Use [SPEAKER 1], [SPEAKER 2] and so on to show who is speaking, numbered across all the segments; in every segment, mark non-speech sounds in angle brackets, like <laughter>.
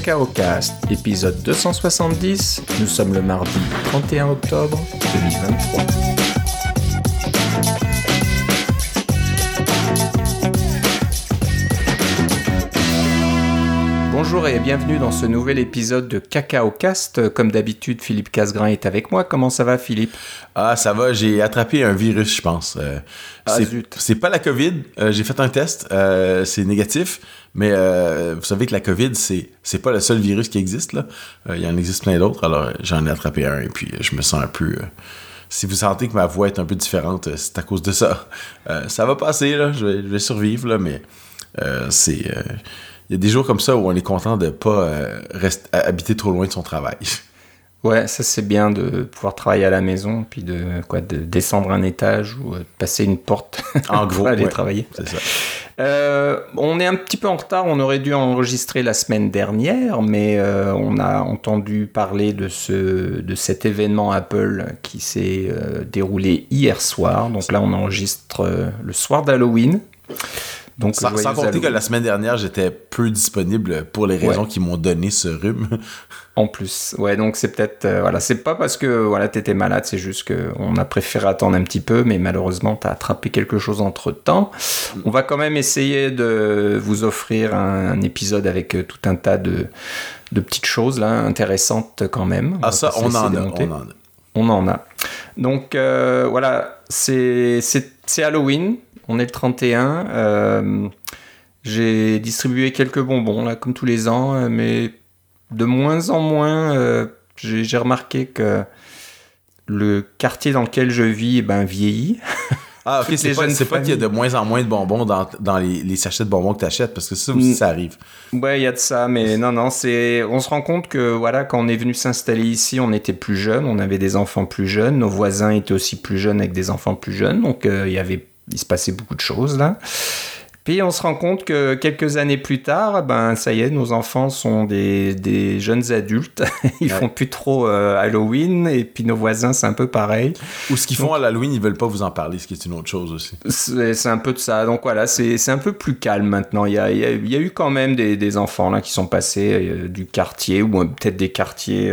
[SPEAKER 1] Cacao Cast, épisode 270. Nous sommes le mardi 31 octobre 2023. Bonjour et bienvenue dans ce nouvel épisode de Cacao Cast. Comme d'habitude, Philippe Casgrain est avec moi. Comment ça va, Philippe?
[SPEAKER 2] Ah, ça va. J'ai attrapé un virus, je pense. Euh,
[SPEAKER 1] Ah,
[SPEAKER 2] c'est- pas la COVID. Euh, J'ai fait un test. Euh, c'est négatif. Mais vous savez que la COVID, c'est c'est pas le seul virus qui existe. là. Il y en existe plein d'autres. Alors, j'en ai attrapé un et puis je me sens un peu. si vous sentez que ma voix est un peu différente, c'est à cause de ça. Euh, ça va passer, là. Je vais, je vais survivre, là, mais euh, c'est. euh, Il y a des jours comme ça où on est content de pas euh, rester, habiter trop loin de son travail. <laughs>
[SPEAKER 1] Ouais, ça c'est bien de pouvoir travailler à la maison, puis de quoi, de descendre un étage ou euh, de passer une porte <laughs>
[SPEAKER 2] En
[SPEAKER 1] pour
[SPEAKER 2] gros,
[SPEAKER 1] aller
[SPEAKER 2] ouais.
[SPEAKER 1] travailler.
[SPEAKER 2] C'est ça.
[SPEAKER 1] Euh, on est un petit peu en retard, on aurait dû enregistrer la semaine dernière, mais euh, on a entendu parler de, ce, de cet événement Apple qui s'est euh, déroulé hier soir. Donc là, on enregistre euh, le soir d'Halloween. Donc,
[SPEAKER 2] Sans, sans compter que la semaine dernière, j'étais peu disponible pour les raisons
[SPEAKER 1] Ouais.
[SPEAKER 2] qui m'ont donné ce rhume. <laughs>
[SPEAKER 1] En plus, ouais, donc c'est peut-être, euh, voilà, c'est pas parce que voilà, t'étais malade, c'est juste que on a préféré attendre un petit peu, mais malheureusement, t'as attrapé quelque chose entre temps. On va quand même essayer de vous offrir un, un épisode avec euh, tout un tas de, de petites choses là, intéressantes quand même.
[SPEAKER 2] Ah,
[SPEAKER 1] va
[SPEAKER 2] ça, on en, a, on en a.
[SPEAKER 1] On en a. Donc euh, voilà, c'est Halloween, on est le 31. euh, J'ai distribué quelques bonbons, là, comme tous les ans, euh, mais de moins en moins, euh, j'ai j'ai remarqué que le quartier dans lequel je vis eh ben, vieillit.
[SPEAKER 2] Ah, ok, <laughs> c'est pas, c'est pas qu'il y a de moins en moins de bonbons dans, dans les, les sachets de bonbons que tu achètes, parce que ça aussi,
[SPEAKER 1] Mm.
[SPEAKER 2] ça arrive.
[SPEAKER 1] Ouais, il y a de ça, mais non, non, c'est. On se rend compte que voilà, quand on est venu s'installer ici, on était plus jeunes, on avait des enfants plus jeunes, nos voisins étaient aussi plus jeunes avec des enfants plus jeunes, donc euh, il y avait, il se passait beaucoup de choses là. Puis on se rend compte que quelques années plus tard, ben ça y est, nos enfants sont des, des jeunes adultes, <laughs> ils
[SPEAKER 2] Ouais.
[SPEAKER 1] font plus trop euh, Halloween, et puis nos voisins c'est un peu pareil.
[SPEAKER 2] Ou ce qu'ils font à l'Halloween, ils veulent pas vous en parler, ce qui est une autre chose aussi.
[SPEAKER 1] C'est un peu de ça. Donc voilà, c'est un peu plus calme maintenant. Il y a, il y a- il y a eu quand même des, des enfants là qui sont passés euh, du quartier ou euh, peut-être des quartiers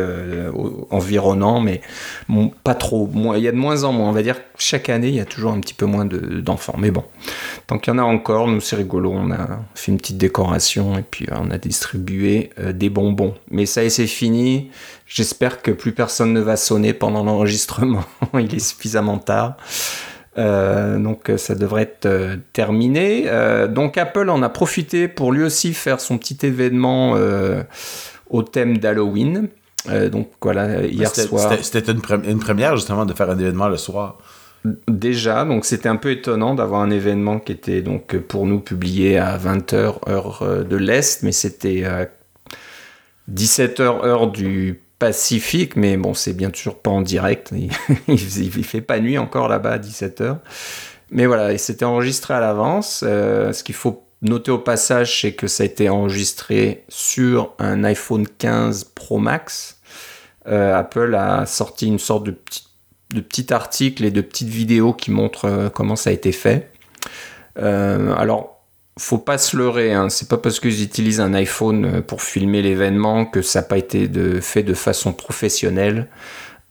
[SPEAKER 1] environnants, mais bon, pas trop. Il y a de moins en moins. On va dire chaque année, il y a toujours un petit peu moins de- d'enfants. mais bon, tant qu'il y en a encore, nous c'est rigolo. On a fait une petite décoration et puis euh, on a distribué euh, des bonbons. Mais ça y est, c'est fini. J'espère que plus personne ne va sonner pendant l'enregistrement. <laughs> il est suffisamment tard. Euh, donc ça devrait être euh, terminé. Euh, donc Apple en a profité pour lui aussi faire son petit événement au thème d'Halloween. Donc voilà, hier soir
[SPEAKER 2] C'était une première, justement, de faire un événement le soir.
[SPEAKER 1] Déjà, donc c'était un peu étonnant d'avoir un événement qui était donc pour nous publié à 20h heure euh, de l'Est, mais c'était euh, 17h heure du Pacifique, mais bon, c'est bien sûr pas en direct, il, <laughs> il, fait pas nuit encore là-bas à 17h. Mais voilà, et c'était enregistré à l'avance. Euh, ce qu'il faut noter au passage, c'est que ça a été enregistré sur un iPhone 15 Pro Max. Euh, Apple a sorti une sorte de petit, de petit article et de petites vidéos qui montrent euh, comment ça a été fait. Euh, alors, faut pas se leurrer, hein. c'est pas parce qu'ils utilisent un iPhone euh, pour filmer l'événement que ça n'a pas été fait de façon professionnelle.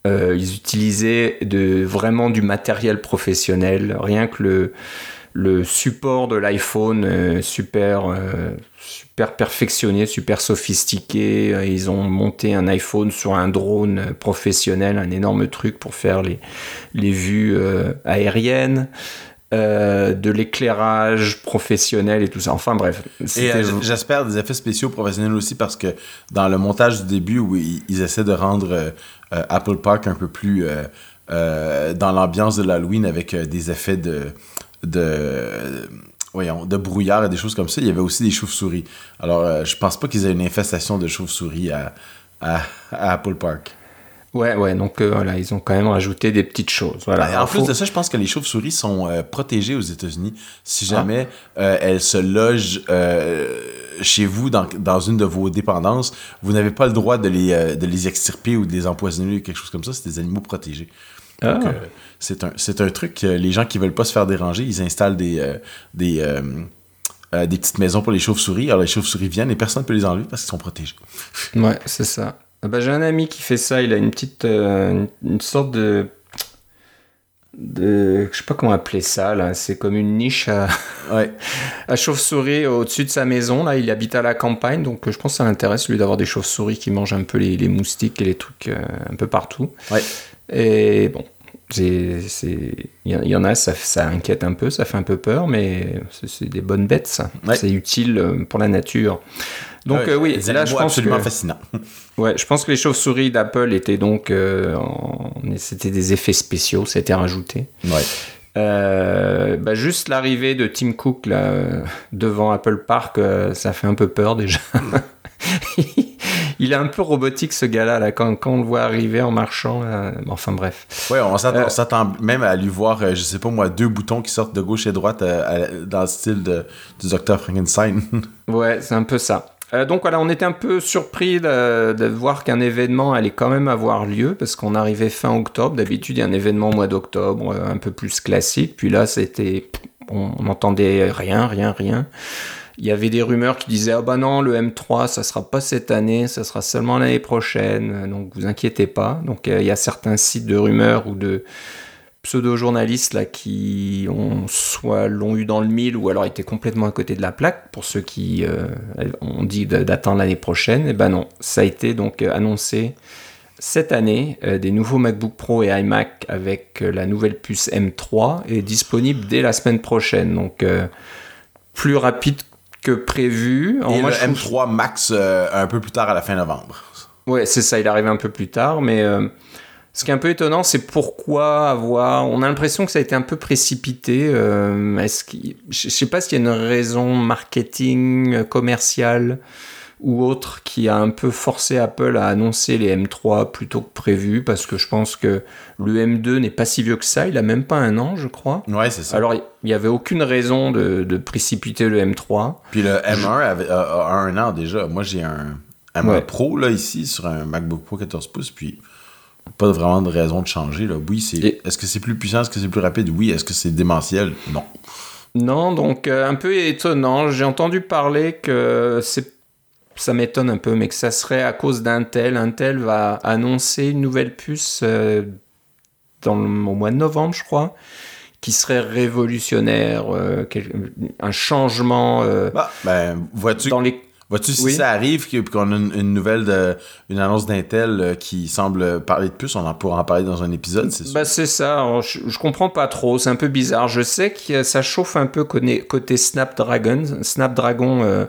[SPEAKER 1] Ils utilisaient de, vraiment du matériel professionnel, rien que le, le support de l'iPhone euh, super, euh, super perfectionné, super sophistiqué. Euh, Ils ont monté un iPhone sur un drone professionnel, un énorme truc pour faire les, les vues euh, aériennes. de l'éclairage professionnel et tout ça. Enfin bref,
[SPEAKER 2] Et j'espère des effets spéciaux professionnels aussi, parce que dans le montage du début, où ils, ils essaient de rendre Apple Park un peu plus dans l'ambiance de l'Halloween avec des effets de, de, voyons, de brouillard et des choses comme ça, il y avait aussi des chauves-souris. Alors, euh, je pense pas qu'ils aient une infestation de chauves-souris à, à, à Apple Park.
[SPEAKER 1] Ouais, ouais, donc euh, voilà, ils ont quand même rajouté des petites choses. Voilà.
[SPEAKER 2] Ben, en plus
[SPEAKER 1] Faut-
[SPEAKER 2] de ça, je pense que les chauves-souris sont euh, protégées aux États-Unis. Si
[SPEAKER 1] Ah.
[SPEAKER 2] jamais euh, elles se logent chez vous dans, dans une de vos dépendances, vous n'avez pas le droit de les, de les extirper ou de les empoisonner ou quelque chose comme ça. C'est des animaux protégés.
[SPEAKER 1] Ah.
[SPEAKER 2] euh, c'est un, un truc que les gens qui veulent pas se faire déranger, ils installent des, euh, des, euh, euh, des petites maisons pour les chauves-souris. Alors les chauves-souris viennent et personne ne peut les enlever parce qu'ils sont protégés. <laughs>
[SPEAKER 1] Ouais, c'est ça. Bah, j'ai un ami qui fait ça. Il a une petite, une, une sorte de, de, je sais pas comment appeler ça là. C'est comme une niche à, <laughs>
[SPEAKER 2] Ouais.
[SPEAKER 1] à chauve-souris au-dessus de sa maison. Là, il habite à la campagne, donc je pense que ça l'intéresse lui d'avoir des chauves-souris qui mangent un peu les, les moustiques et les trucs euh, un peu partout.
[SPEAKER 2] Ouais.
[SPEAKER 1] Et bon, il y, en- a, ça, ça inquiète un peu, ça fait un peu peur, mais c'est, des bonnes bêtes, ça.
[SPEAKER 2] Ouais.
[SPEAKER 1] C'est utile euh, pour la nature. Donc
[SPEAKER 2] Ouais,
[SPEAKER 1] euh, oui, là je pense
[SPEAKER 2] absolument
[SPEAKER 1] que,
[SPEAKER 2] fascinants. <laughs>
[SPEAKER 1] ouais, je pense que les chauves-souris d'Apple étaient donc, euh, en- c'était des effets spéciaux, c'était rajouté.
[SPEAKER 2] Ouais.
[SPEAKER 1] Euh, bah, juste l'arrivée de Tim Cook là, euh, devant Apple Park, ça fait un peu peur déjà. <laughs> <laughs> Il est un peu robotique ce gars-là, là, quand, quand on le voit arriver en marchant. là. Enfin bref.
[SPEAKER 2] Ouais, on s'attend,
[SPEAKER 1] Euh,
[SPEAKER 2] s'attend même à lui voir, euh, je sais pas moi, deux boutons qui sortent de gauche et droite euh, à- dans le style de, du Dr. Frankenstein. <laughs>
[SPEAKER 1] Ouais, c'est un peu ça. Euh, donc voilà, on était un peu surpris de, de voir qu'un événement allait quand même avoir lieu parce qu'on arrivait fin octobre. D'habitude, il y a un événement au mois d'octobre euh, un peu plus classique. Puis là, c'était, on n'entendait rien, rien, rien. Il y avait des rumeurs qui disaient ah bah non le M3 ça sera pas cette année, ça sera seulement l'année prochaine. Donc vous inquiétez pas. Donc euh, il y a certains sites de rumeurs ou de pseudo-journalistes là qui ont soit l'ont eu dans le mille ou alors étaient complètement à côté de la plaque pour ceux qui euh, ont dit d'attendre l'année prochaine et ben non ça a été donc euh, annoncé cette année des nouveaux MacBook Pro et iMac avec la nouvelle puce M3 est disponible dès la semaine prochaine donc plus rapide que prévu
[SPEAKER 2] et
[SPEAKER 1] moi,
[SPEAKER 2] le
[SPEAKER 1] je trouve-
[SPEAKER 2] M3 Max euh, un peu plus tard à la fin novembre.
[SPEAKER 1] Ouais, c'est ça, il arrive un peu plus tard, mais euh, ce qui est un peu étonnant, c'est pourquoi avoir. On a l'impression que ça a été un peu précipité. euh, est-ce qu'il- Je je sais pas s'il y a une raison marketing, euh, commerciale ou autre qui a un peu forcé Apple à annoncer les M3 plutôt que prévu, parce que je pense que le M2 n'est pas si vieux que ça, il a même pas un an, je crois.
[SPEAKER 2] Ouais, c'est ça.
[SPEAKER 1] Alors, il n'y avait aucune raison de, de précipiter le M3.
[SPEAKER 2] Puis le M1 avait, a, a un an déjà. Moi, j'ai un M1
[SPEAKER 1] Ouais.
[SPEAKER 2] Pro là, ici sur un MacBook Pro 14 pouces, puis pas vraiment de raison de changer. Là. Oui, c'est.
[SPEAKER 1] Et-
[SPEAKER 2] Est-ce que c'est plus puissant? Est-ce que c'est plus rapide? Oui. Est-ce que c'est démentiel? Non.
[SPEAKER 1] Non, donc euh, un peu étonnant. J'ai entendu parler que c'est ça m'étonne un peu, mais que ça serait à cause d'Intel. Intel va annoncer une nouvelle puce euh, dans le, au mois de novembre, je crois, qui serait révolutionnaire, euh, quel- un changement euh,
[SPEAKER 2] Bah, ben, vois-tu
[SPEAKER 1] dans les.
[SPEAKER 2] vois-tu si
[SPEAKER 1] Oui.
[SPEAKER 2] ça arrive qu'on a une, une nouvelle, de, une annonce d'Intel qui semble parler de plus, on en pourra en parler dans un épisode, c'est sûr.
[SPEAKER 1] Bah c'est ça, Alors, je, je comprends pas trop, c'est un peu bizarre. Je sais que ça chauffe un peu côté, côté Snapdragon, Snapdragon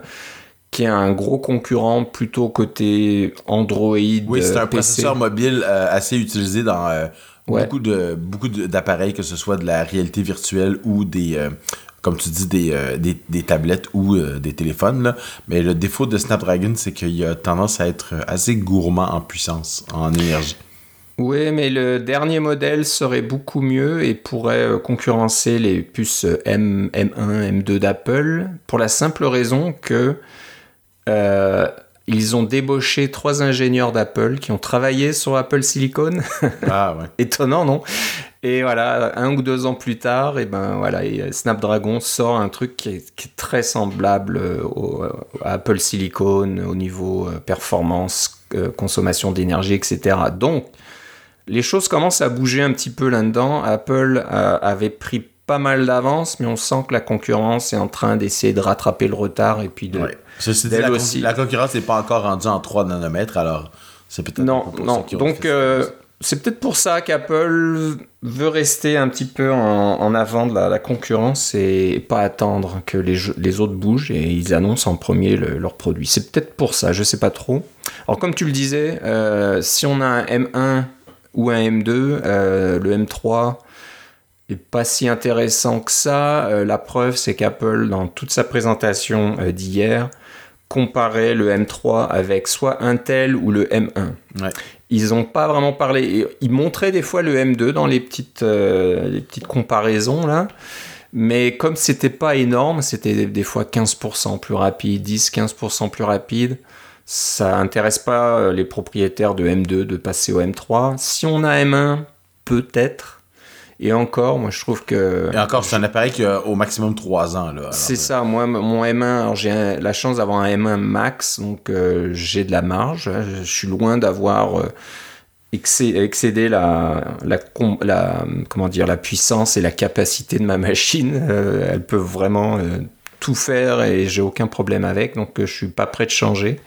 [SPEAKER 1] qui est un gros concurrent plutôt côté Android.
[SPEAKER 2] Oui, c'est
[SPEAKER 1] euh,
[SPEAKER 2] un
[SPEAKER 1] PC.
[SPEAKER 2] processeur mobile euh, assez utilisé dans euh,
[SPEAKER 1] Ouais.
[SPEAKER 2] beaucoup de beaucoup d'appareils, que ce soit de la réalité virtuelle ou des, euh, comme tu dis, des, euh, des, des tablettes ou euh, des téléphones. là. Mais le défaut de Snapdragon, c'est qu'il a tendance à être assez gourmand en puissance, en énergie.
[SPEAKER 1] Oui, mais le dernier modèle serait beaucoup mieux et pourrait euh, concurrencer les puces M, M1, M2 d'Apple pour la simple raison que euh, ils ont débauché trois ingénieurs d'Apple qui ont travaillé sur Apple Silicon.
[SPEAKER 2] Ah ouais. <laughs>
[SPEAKER 1] Étonnant, non? Et voilà, un ou deux ans plus tard, et ben voilà, et euh, Snapdragon sort un truc qui est, qui est très semblable euh, au, à Apple Silicon au niveau performance, consommation d'énergie, etc. Donc, les choses commencent à bouger un petit peu là-dedans. Apple euh, avait pris pas mal d'avance, mais on sent que la concurrence est en train d'essayer de rattraper le retard et puis de,
[SPEAKER 2] Ouais. Ceci dit,
[SPEAKER 1] d'elle
[SPEAKER 2] la, con-
[SPEAKER 1] aussi.
[SPEAKER 2] la concurrence n'est pas encore rendue en 3 nanomètres, alors c'est peut-être
[SPEAKER 1] Non,
[SPEAKER 2] un peu pour
[SPEAKER 1] non.
[SPEAKER 2] ça
[SPEAKER 1] Donc, euh, c'est peut-être pour ça qu'Apple veut rester un petit peu en, en avant de la, la concurrence et pas attendre que les, jeux- les autres bougent et ils annoncent en premier le- leurs produits. C'est peut-être pour ça, je sais pas trop. Alors, comme tu le disais, euh, si on a un M1 ou un M2, euh, le M3 est pas si intéressant que ça. Euh, la preuve, c'est qu'Apple, dans toute sa présentation euh, d'hier, comparait le M3 avec soit Intel ou le M1.
[SPEAKER 2] Ouais.
[SPEAKER 1] Ils n'ont pas vraiment parlé. Ils montraient des fois le M2 dans les petites, euh, les petites comparaisons là. Mais comme c'était pas énorme, c'était des- des fois 15% plus rapide, 10-15% plus rapide, ça intéresse pas euh, les propriétaires de M2 de passer au M3. Si on a M1, peut-être. Et encore, moi je trouve que.
[SPEAKER 2] Et encore, c'est un appareil qui a au maximum 3 ans.
[SPEAKER 1] C'est ça, moi, mon M1, alors j'ai la chance d'avoir un M1 Max, donc euh, j'ai de la marge. hein. Je suis loin d'avoir euh, excé- excédé la, la, com- la- comment dire, la puissance et la capacité de ma machine. Euh, elle peut vraiment euh, tout faire et j'ai aucun problème avec, donc euh, je suis pas prêt de changer.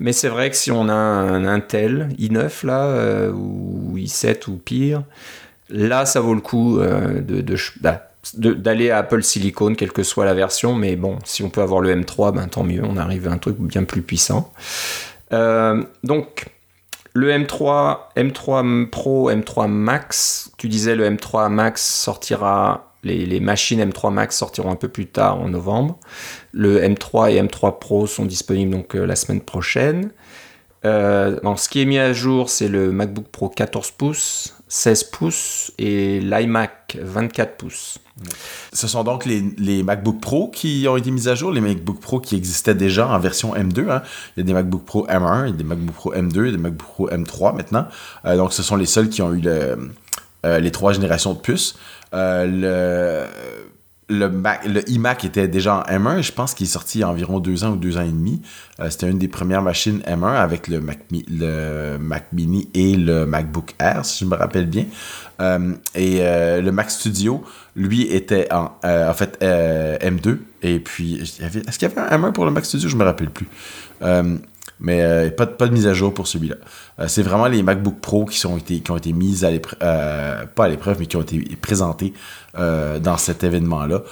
[SPEAKER 1] Mais c'est vrai que si on a un Intel i9 là, ou i7 ou pire, là ça vaut le coup euh, bah, d'aller à Apple Silicon, quelle que soit la version. Mais bon, si on peut avoir le M3, ben, tant mieux, on arrive à un truc bien plus puissant. Euh, donc, le M3, M3 Pro, M3 Max, tu disais le M3 Max sortira, les, machines M3 Max sortiront un peu plus tard en novembre. Le M3 et M3 Pro sont disponibles donc euh, la semaine prochaine. Ce qui est mis à jour, c'est le MacBook Pro 14 pouces, 16 pouces et l'iMac 24 pouces.
[SPEAKER 2] Ce sont donc les, MacBook Pro qui ont été mis à jour, les MacBook Pro qui existaient déjà en version M2. hein. Il y a des MacBook Pro M1, il y a des MacBook Pro M2, il y a des MacBook Pro M3 maintenant. Euh, donc, ce sont les seuls qui ont eu euh, les trois générations de puces. Euh, le, le, Mac, le iMac était déjà en M1. Je pense qu'il est sorti il y a environ deux ans ou deux ans et demi. Euh, C'était une des premières machines M1 avec le Mac, le Mac Mini et le MacBook Air, si je me rappelle bien. Euh, et euh, le Mac Studio, lui, était en, en fait euh, M2. Et puis, est-ce qu'il y avait un M1 pour le Mac Studio? Je me rappelle plus. Mais euh, pas, de- mise à jour pour celui-là. Euh, c'est vraiment les MacBook Pro qui, ont été mises à l'épreuve, euh, pas à l'épreuve, mais qui ont été présentés dans cet événement-là.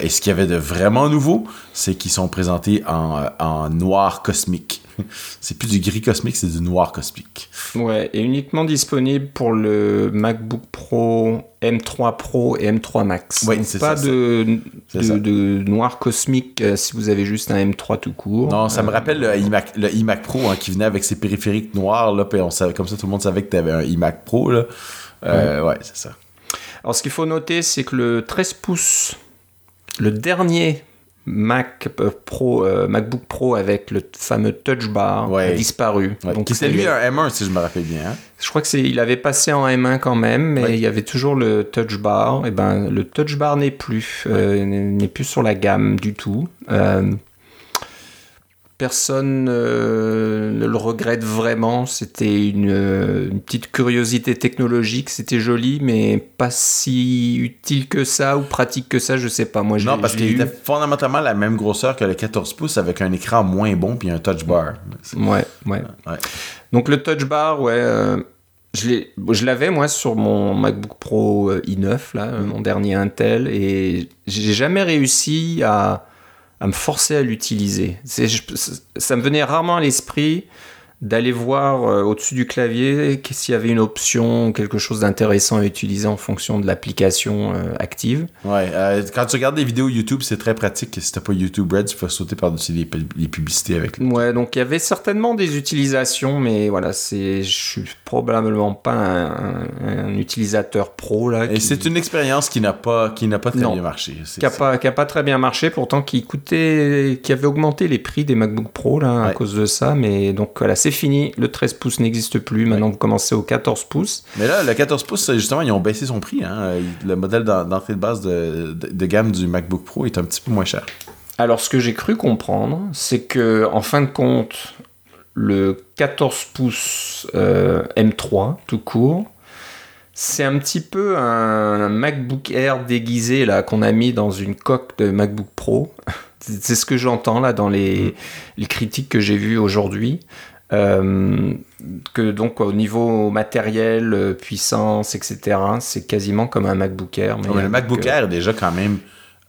[SPEAKER 2] Et ce qu'il y avait de vraiment nouveau, c'est qu'ils sont présentés en, en noir cosmique. <laughs> c'est plus du gris cosmique, c'est du noir cosmique.
[SPEAKER 1] Ouais, et uniquement disponible pour le MacBook Pro, M3 Pro et M3 Max. Donc,
[SPEAKER 2] c'est
[SPEAKER 1] pas
[SPEAKER 2] ça,
[SPEAKER 1] de, de, noir cosmique euh, si vous avez juste un M3 tout court.
[SPEAKER 2] Non, ça me
[SPEAKER 1] Euh,
[SPEAKER 2] rappelle le iMac, le iMac Pro hein, qui venait avec ses périphériques noirs, là, puis on savait, comme ça tout le monde savait que tu avais un iMac Pro. Là. Euh, ouais, c'est ça.
[SPEAKER 1] Alors, ce qu'il faut noter, c'est que le 13 pouces, le dernier Mac euh, Pro, euh, MacBook Pro avec le fameux Touch Bar
[SPEAKER 2] Ouais.
[SPEAKER 1] a disparu.
[SPEAKER 2] Ouais.
[SPEAKER 1] Donc, il
[SPEAKER 2] lui un M1, si je me rappelle bien. hein.
[SPEAKER 1] Je crois que c'est, il avait passé en M1 quand même, mais
[SPEAKER 2] Ouais.
[SPEAKER 1] il y avait toujours le Touch Bar. Et ben, le Touch Bar n'est plus, euh, n'est plus sur la gamme du tout. Euh, personne euh, ne le regrette vraiment. C'était une, euh, une petite curiosité technologique. C'était joli, mais pas si utile que ça ou pratique que ça. Je sais pas. Moi,
[SPEAKER 2] Non, parce qu'il était fondamentalement la même grosseur que le 14 pouces avec un écran moins bon puis un touch bar.
[SPEAKER 1] Ouais, ouais.
[SPEAKER 2] Ouais.
[SPEAKER 1] Donc le touch bar, ouais, euh, je l'avais moi sur mon MacBook Pro euh, i9, là,
[SPEAKER 2] Mm.
[SPEAKER 1] mon dernier Intel, et j'ai jamais réussi à, à me forcer à l'utiliser. Ça me venait rarement à l'esprit d'aller voir euh, au-dessus du clavier s'il y avait une option quelque chose d'intéressant à utiliser en fonction de l'application euh, active.
[SPEAKER 2] Ouais, euh, quand tu regardes des vidéos YouTube, c'est très pratique. Si t'as pas YouTube Red, tu peux sauter par-dessus les, pu- les publicités avec.
[SPEAKER 1] Ouais, donc il y avait certainement des utilisations, mais voilà, c'est, je suis probablement pas un, utilisateur pro là.
[SPEAKER 2] Et c'est une expérience qui n'a pas, qui n'a pas très
[SPEAKER 1] Non.
[SPEAKER 2] bien marché.
[SPEAKER 1] Qui a pas, qui a pas très bien marché, pourtant qui coûtait, qui avait augmenté les prix des MacBook Pro là, à cause de ça. Mais donc voilà, c'est fini. Le 13 pouces n'existe plus. Maintenant, vous commencez au 14 pouces.
[SPEAKER 2] Mais là, le 14 pouces, justement, ils ont baissé son prix. Hein. Le modèle d'en- d'entrée de base de, de- de gamme du MacBook Pro est un petit peu moins cher.
[SPEAKER 1] Alors, ce que j'ai cru comprendre, c'est que en fin de compte, le 14 pouces euh, M3 tout court, c'est un petit peu un MacBook Air déguisé là qu'on a mis dans une coque de MacBook Pro. <laughs> C'est ce que j'entends là dans les, les critiques que j'ai vues aujourd'hui. Euh, que donc au niveau matériel, euh, puissance, etc., c'est quasiment comme un MacBook Air. mais
[SPEAKER 2] Ouais, le MacBook Air déjà quand même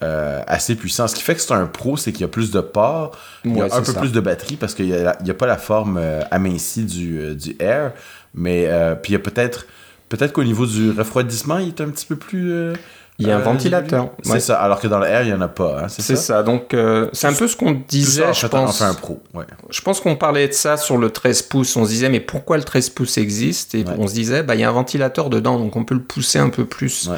[SPEAKER 2] euh, assez puissant. Ce qui fait que c'est un pro, c'est qu'il y a plus de ports, il y a
[SPEAKER 1] Ouais,
[SPEAKER 2] un peu
[SPEAKER 1] ça.
[SPEAKER 2] plus de batterie parce qu'il n'y a, pas la forme euh, amincie du, euh, du Air. Mais puis il y a peut-être peut-être qu'au niveau du refroidissement, il est un petit peu plus. Euh,
[SPEAKER 1] Il y a un
[SPEAKER 2] euh,
[SPEAKER 1] ventilateur.
[SPEAKER 2] C'est
[SPEAKER 1] Ouais.
[SPEAKER 2] ça, alors que dans le Air, il n'y en a pas. hein, c'est ça?
[SPEAKER 1] ça. Donc, euh, c'est un peu ce qu'on disait,
[SPEAKER 2] ça,
[SPEAKER 1] je pense.
[SPEAKER 2] un pro. Ouais.
[SPEAKER 1] Je pense qu'on parlait de ça sur le 13 pouces. On se disait, mais pourquoi le 13 pouces existe? Et
[SPEAKER 2] Ouais.
[SPEAKER 1] on se disait, bah, il y a un ventilateur dedans, donc on peut le pousser un peu plus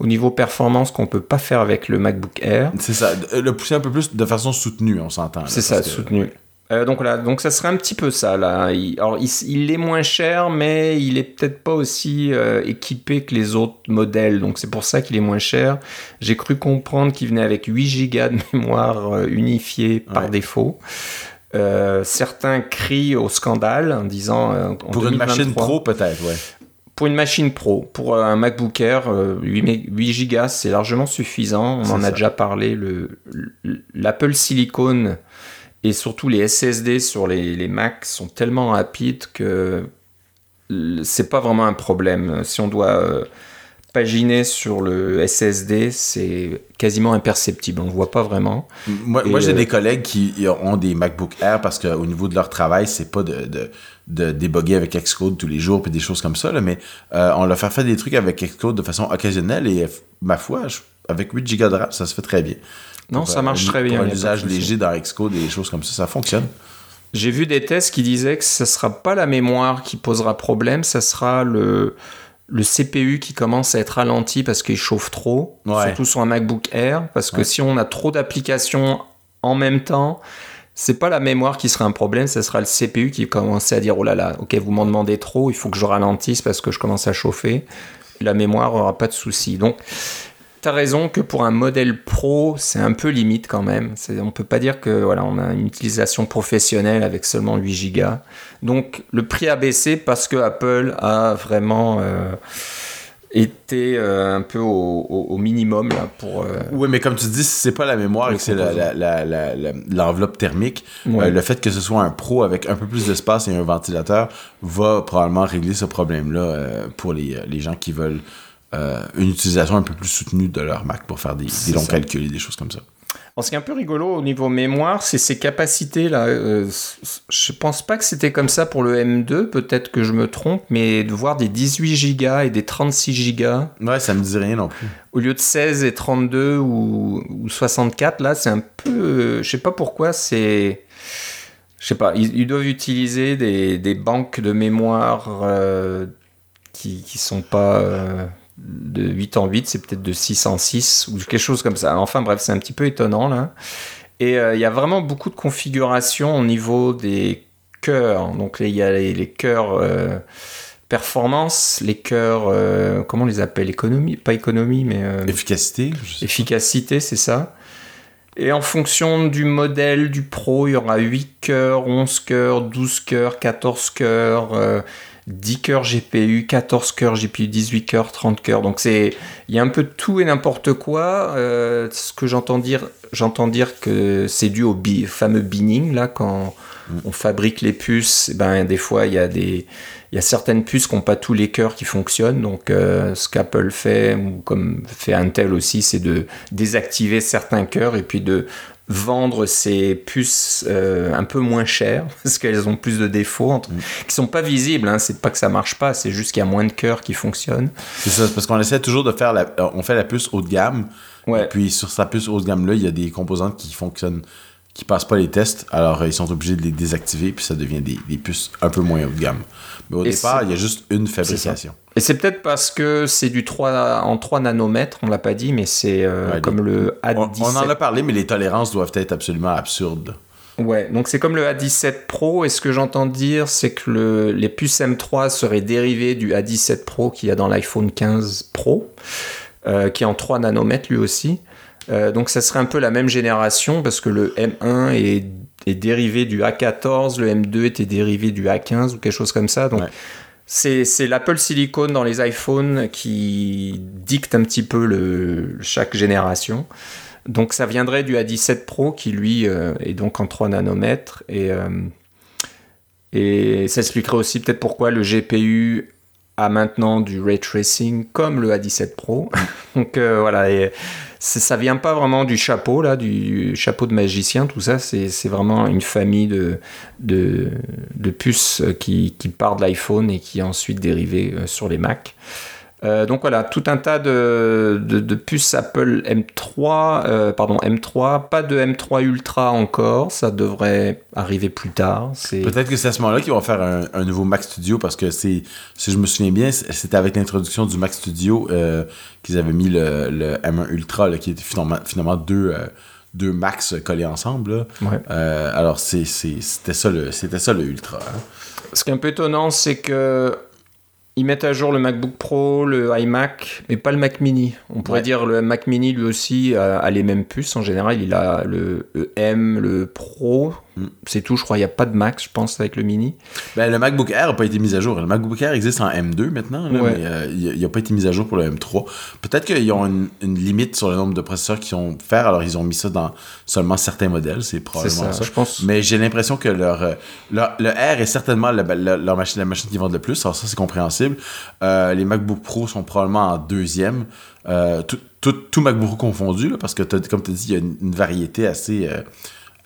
[SPEAKER 1] au niveau performance qu'on peut pas faire avec le MacBook Air.
[SPEAKER 2] C'est ça. de- Le pousser un peu plus de façon soutenue, on s'entend.
[SPEAKER 1] C'est ça,
[SPEAKER 2] que-
[SPEAKER 1] soutenu. Euh, donc voilà, donc ça serait un petit peu ça là. Il, alors il, est moins cher, mais il est peut-être pas aussi euh, équipé que les autres modèles, donc c'est pour ça qu'il est moins cher. J'ai cru comprendre qu'il venait avec 8 Go de mémoire euh, unifiée par défaut. certains crient au scandale en disant
[SPEAKER 2] pour une machine pro peut-être, ouais.
[SPEAKER 1] Pour une machine pro, pour un MacBook Air, 8, 8 Go c'est largement suffisant. On en a déjà parlé. L'Apple Silicon et surtout, les SSD sur les, les Mac sont tellement rapides que c'est pas vraiment un problème. Si on doit euh, paginer sur le SSD, c'est quasiment imperceptible. On ne voit pas vraiment.
[SPEAKER 2] Moi, moi j'ai euh, des collègues qui ont des MacBook Air parce qu'au niveau de leur travail, c'est pas de, de, de déboguer avec Xcode tous les jours puis des choses comme ça. Là, mais euh, on leur fait faire des trucs avec Xcode de façon occasionnelle et ma foi, avec 8 Go de RAM, ça se fait très bien.
[SPEAKER 1] Non, ça marche très bien.
[SPEAKER 2] Pour un usage léger dans des choses comme ça, ça fonctionne.
[SPEAKER 1] J'ai vu des tests qui disaient que ce ne sera pas la mémoire qui posera problème, ça sera le, le CPU qui commence à être ralenti parce qu'il chauffe trop, surtout sur un MacBook Air, parce que si on a trop d'applications en même temps, c'est pas la mémoire qui sera un problème, ce sera le CPU qui commence à dire oh là là, ok vous m'en demandez trop, il faut que je ralentisse parce que je commence à chauffer. La mémoire aura pas de souci. Donc T'as raison que pour un modèle pro, c'est un peu limite quand même. On peut pas dire que voilà, on a une utilisation professionnelle avec seulement 8 Go. Donc le prix a baissé parce que Apple a vraiment euh, été euh, un peu au, minimum là pour. Euh,
[SPEAKER 2] oui, mais comme tu dis, c'est pas la mémoire et que c'est l'enveloppe thermique, le fait que ce soit un pro avec un peu plus d'espace et un ventilateur va probablement régler ce problème-là pour les, les gens qui veulent euh, une utilisation un peu plus soutenue de leur Mac pour faire des, longs calculs et des choses comme ça.
[SPEAKER 1] ce qui est un peu rigolo au niveau mémoire, c'est ces capacités là. Euh, je pense pas que c'était comme ça pour le M2, peut-être que je me trompe, mais de voir des 18 Go et des 36 Go.
[SPEAKER 2] Ouais, ça me dit rien non plus.
[SPEAKER 1] Au lieu de 16 et 32 ou, 64, là, c'est un peu. Euh, je sais pas pourquoi, c'est. Je sais pas, ils, doivent utiliser des, banques de mémoire qui, qui sont pas de 8 en 8, c'est peut-être de 6 en 6 ou quelque chose comme ça. Enfin bref, c'est un petit peu étonnant là. Et euh, il y a vraiment beaucoup de configurations au niveau des cœurs. Donc il y a les, cœurs euh, performance, les cœurs, euh, comment on les appelle? Économie? Pas économie, mais...
[SPEAKER 2] efficacité.
[SPEAKER 1] Efficacité, c'est ça. Et en fonction du modèle du Pro, il y aura 8 cœurs, 11 cœurs, 12 cœurs, 14 cœurs 10 cœurs GPU, 14 cœurs GPU, 18 cœurs, 30 cœurs. Donc c'est il y a un peu de tout et n'importe quoi. Euh, ce que j'entends dire, j'entends dire que c'est dû au fameux binning là quand mm. on fabrique les puces. Eh ben des fois il y a des il y a certaines puces qui n'ont pas tous les cœurs qui fonctionnent. Donc euh, ce qu'Apple fait ou comme fait Intel aussi, c'est de désactiver certains cœurs et puis de vendre ces puces euh, un peu moins chères <laughs> parce qu'elles ont plus de défauts entre, mm. qui sont pas visibles hein. c'est pas que ça marche pas c'est juste qu'il y a moins de cœurs qui fonctionnent
[SPEAKER 2] c'est ça parce qu'on essaie toujours de faire la, on fait la puce haut de gamme et puis sur sa puce haut de gamme là il y a des composantes qui fonctionnent qui passent pas les tests alors ils sont obligés de les désactiver puis ça devient des, des puces un peu moins haut de gamme mais au départ il y a juste une fabrication
[SPEAKER 1] et c'est peut-être parce que c'est du 3 en 3 nanomètres, on l'a pas dit, mais c'est euh, comme le
[SPEAKER 2] A17. On, en a parlé, mais les tolérances doivent être absolument absurdes.
[SPEAKER 1] Ouais, donc c'est comme le A17 Pro, et ce que j'entends dire, c'est que le, les puces M3 seraient dérivées du A17 Pro qu'il y a dans l'iPhone 15 Pro, euh, qui est en 3 nanomètres lui aussi. Euh, donc ça serait un peu la même génération, parce que le M1 est, est, dérivé du A14, le M2 était dérivé du A15 ou quelque chose comme ça. Donc c'est l'Apple Silicon dans les iPhones qui dicte un petit peu le, chaque génération. Donc ça viendrait du A17 Pro qui lui euh, est donc en 3 nanomètres et, euh, et ça expliquerait aussi peut-être pourquoi le GPU a maintenant du ray tracing comme le A17 Pro. <laughs> donc voilà, et, ça vient pas vraiment du chapeau, là, du chapeau de magicien, tout ça. C'est vraiment une famille de, de, de puces qui, qui part de l'iPhone et qui est ensuite dérivée euh, sur les Mac. Euh, donc voilà, tout un tas de, de, puces Apple M3, euh, pardon M3, pas de M3 Ultra encore, ça devrait arriver plus tard.
[SPEAKER 2] Peut-être que c'est à ce moment-là qu'ils vont faire un, nouveau Mac Studio parce que c'est, si je me souviens bien, c'était avec l'introduction du Mac Studio euh, qu'ils avaient mis le, M1 Ultra qui était finalement, finalement deux, deux Max collés ensemble.
[SPEAKER 1] Ouais.
[SPEAKER 2] Euh, alors, c'était ça le, c'était ça le Ultra. hein.
[SPEAKER 1] Ce qui est un peu étonnant, c'est que ils mettent à jour le MacBook Pro, le iMac, mais pas le Mac Mini. On pourrait
[SPEAKER 2] Ouais.
[SPEAKER 1] dire le Mac Mini lui aussi a, a les mêmes puces. En général, il a le, le M, le Pro.
[SPEAKER 2] Mm.
[SPEAKER 1] C'est tout, je crois. Il n'y a pas de Max, je pense, avec le Mini.
[SPEAKER 2] Ben, le MacBook Air n'a pas été mis à jour. Le MacBook Air existe en M2 maintenant, là,
[SPEAKER 1] Ouais.
[SPEAKER 2] mais euh, il n'a pas été mis à jour pour le M3. Peut-être qu'ils ont une, une limite sur le nombre de processeurs qu'ils ont faire, alors ils ont mis ça dans seulement certains modèles. C'est probablement
[SPEAKER 1] ça,
[SPEAKER 2] ça.
[SPEAKER 1] je pense.
[SPEAKER 2] Mais j'ai l'impression que leur, euh, leur- le R est certainement la, la- leur machine, la machine vendent le plus. Alors ça, c'est compréhensible. Euh, les MacBook Pro sont probablement en deuxième. Euh, tout, tout, tout MacBook confondu, là, parce que comme tu as dit, il y a une, une variété assez,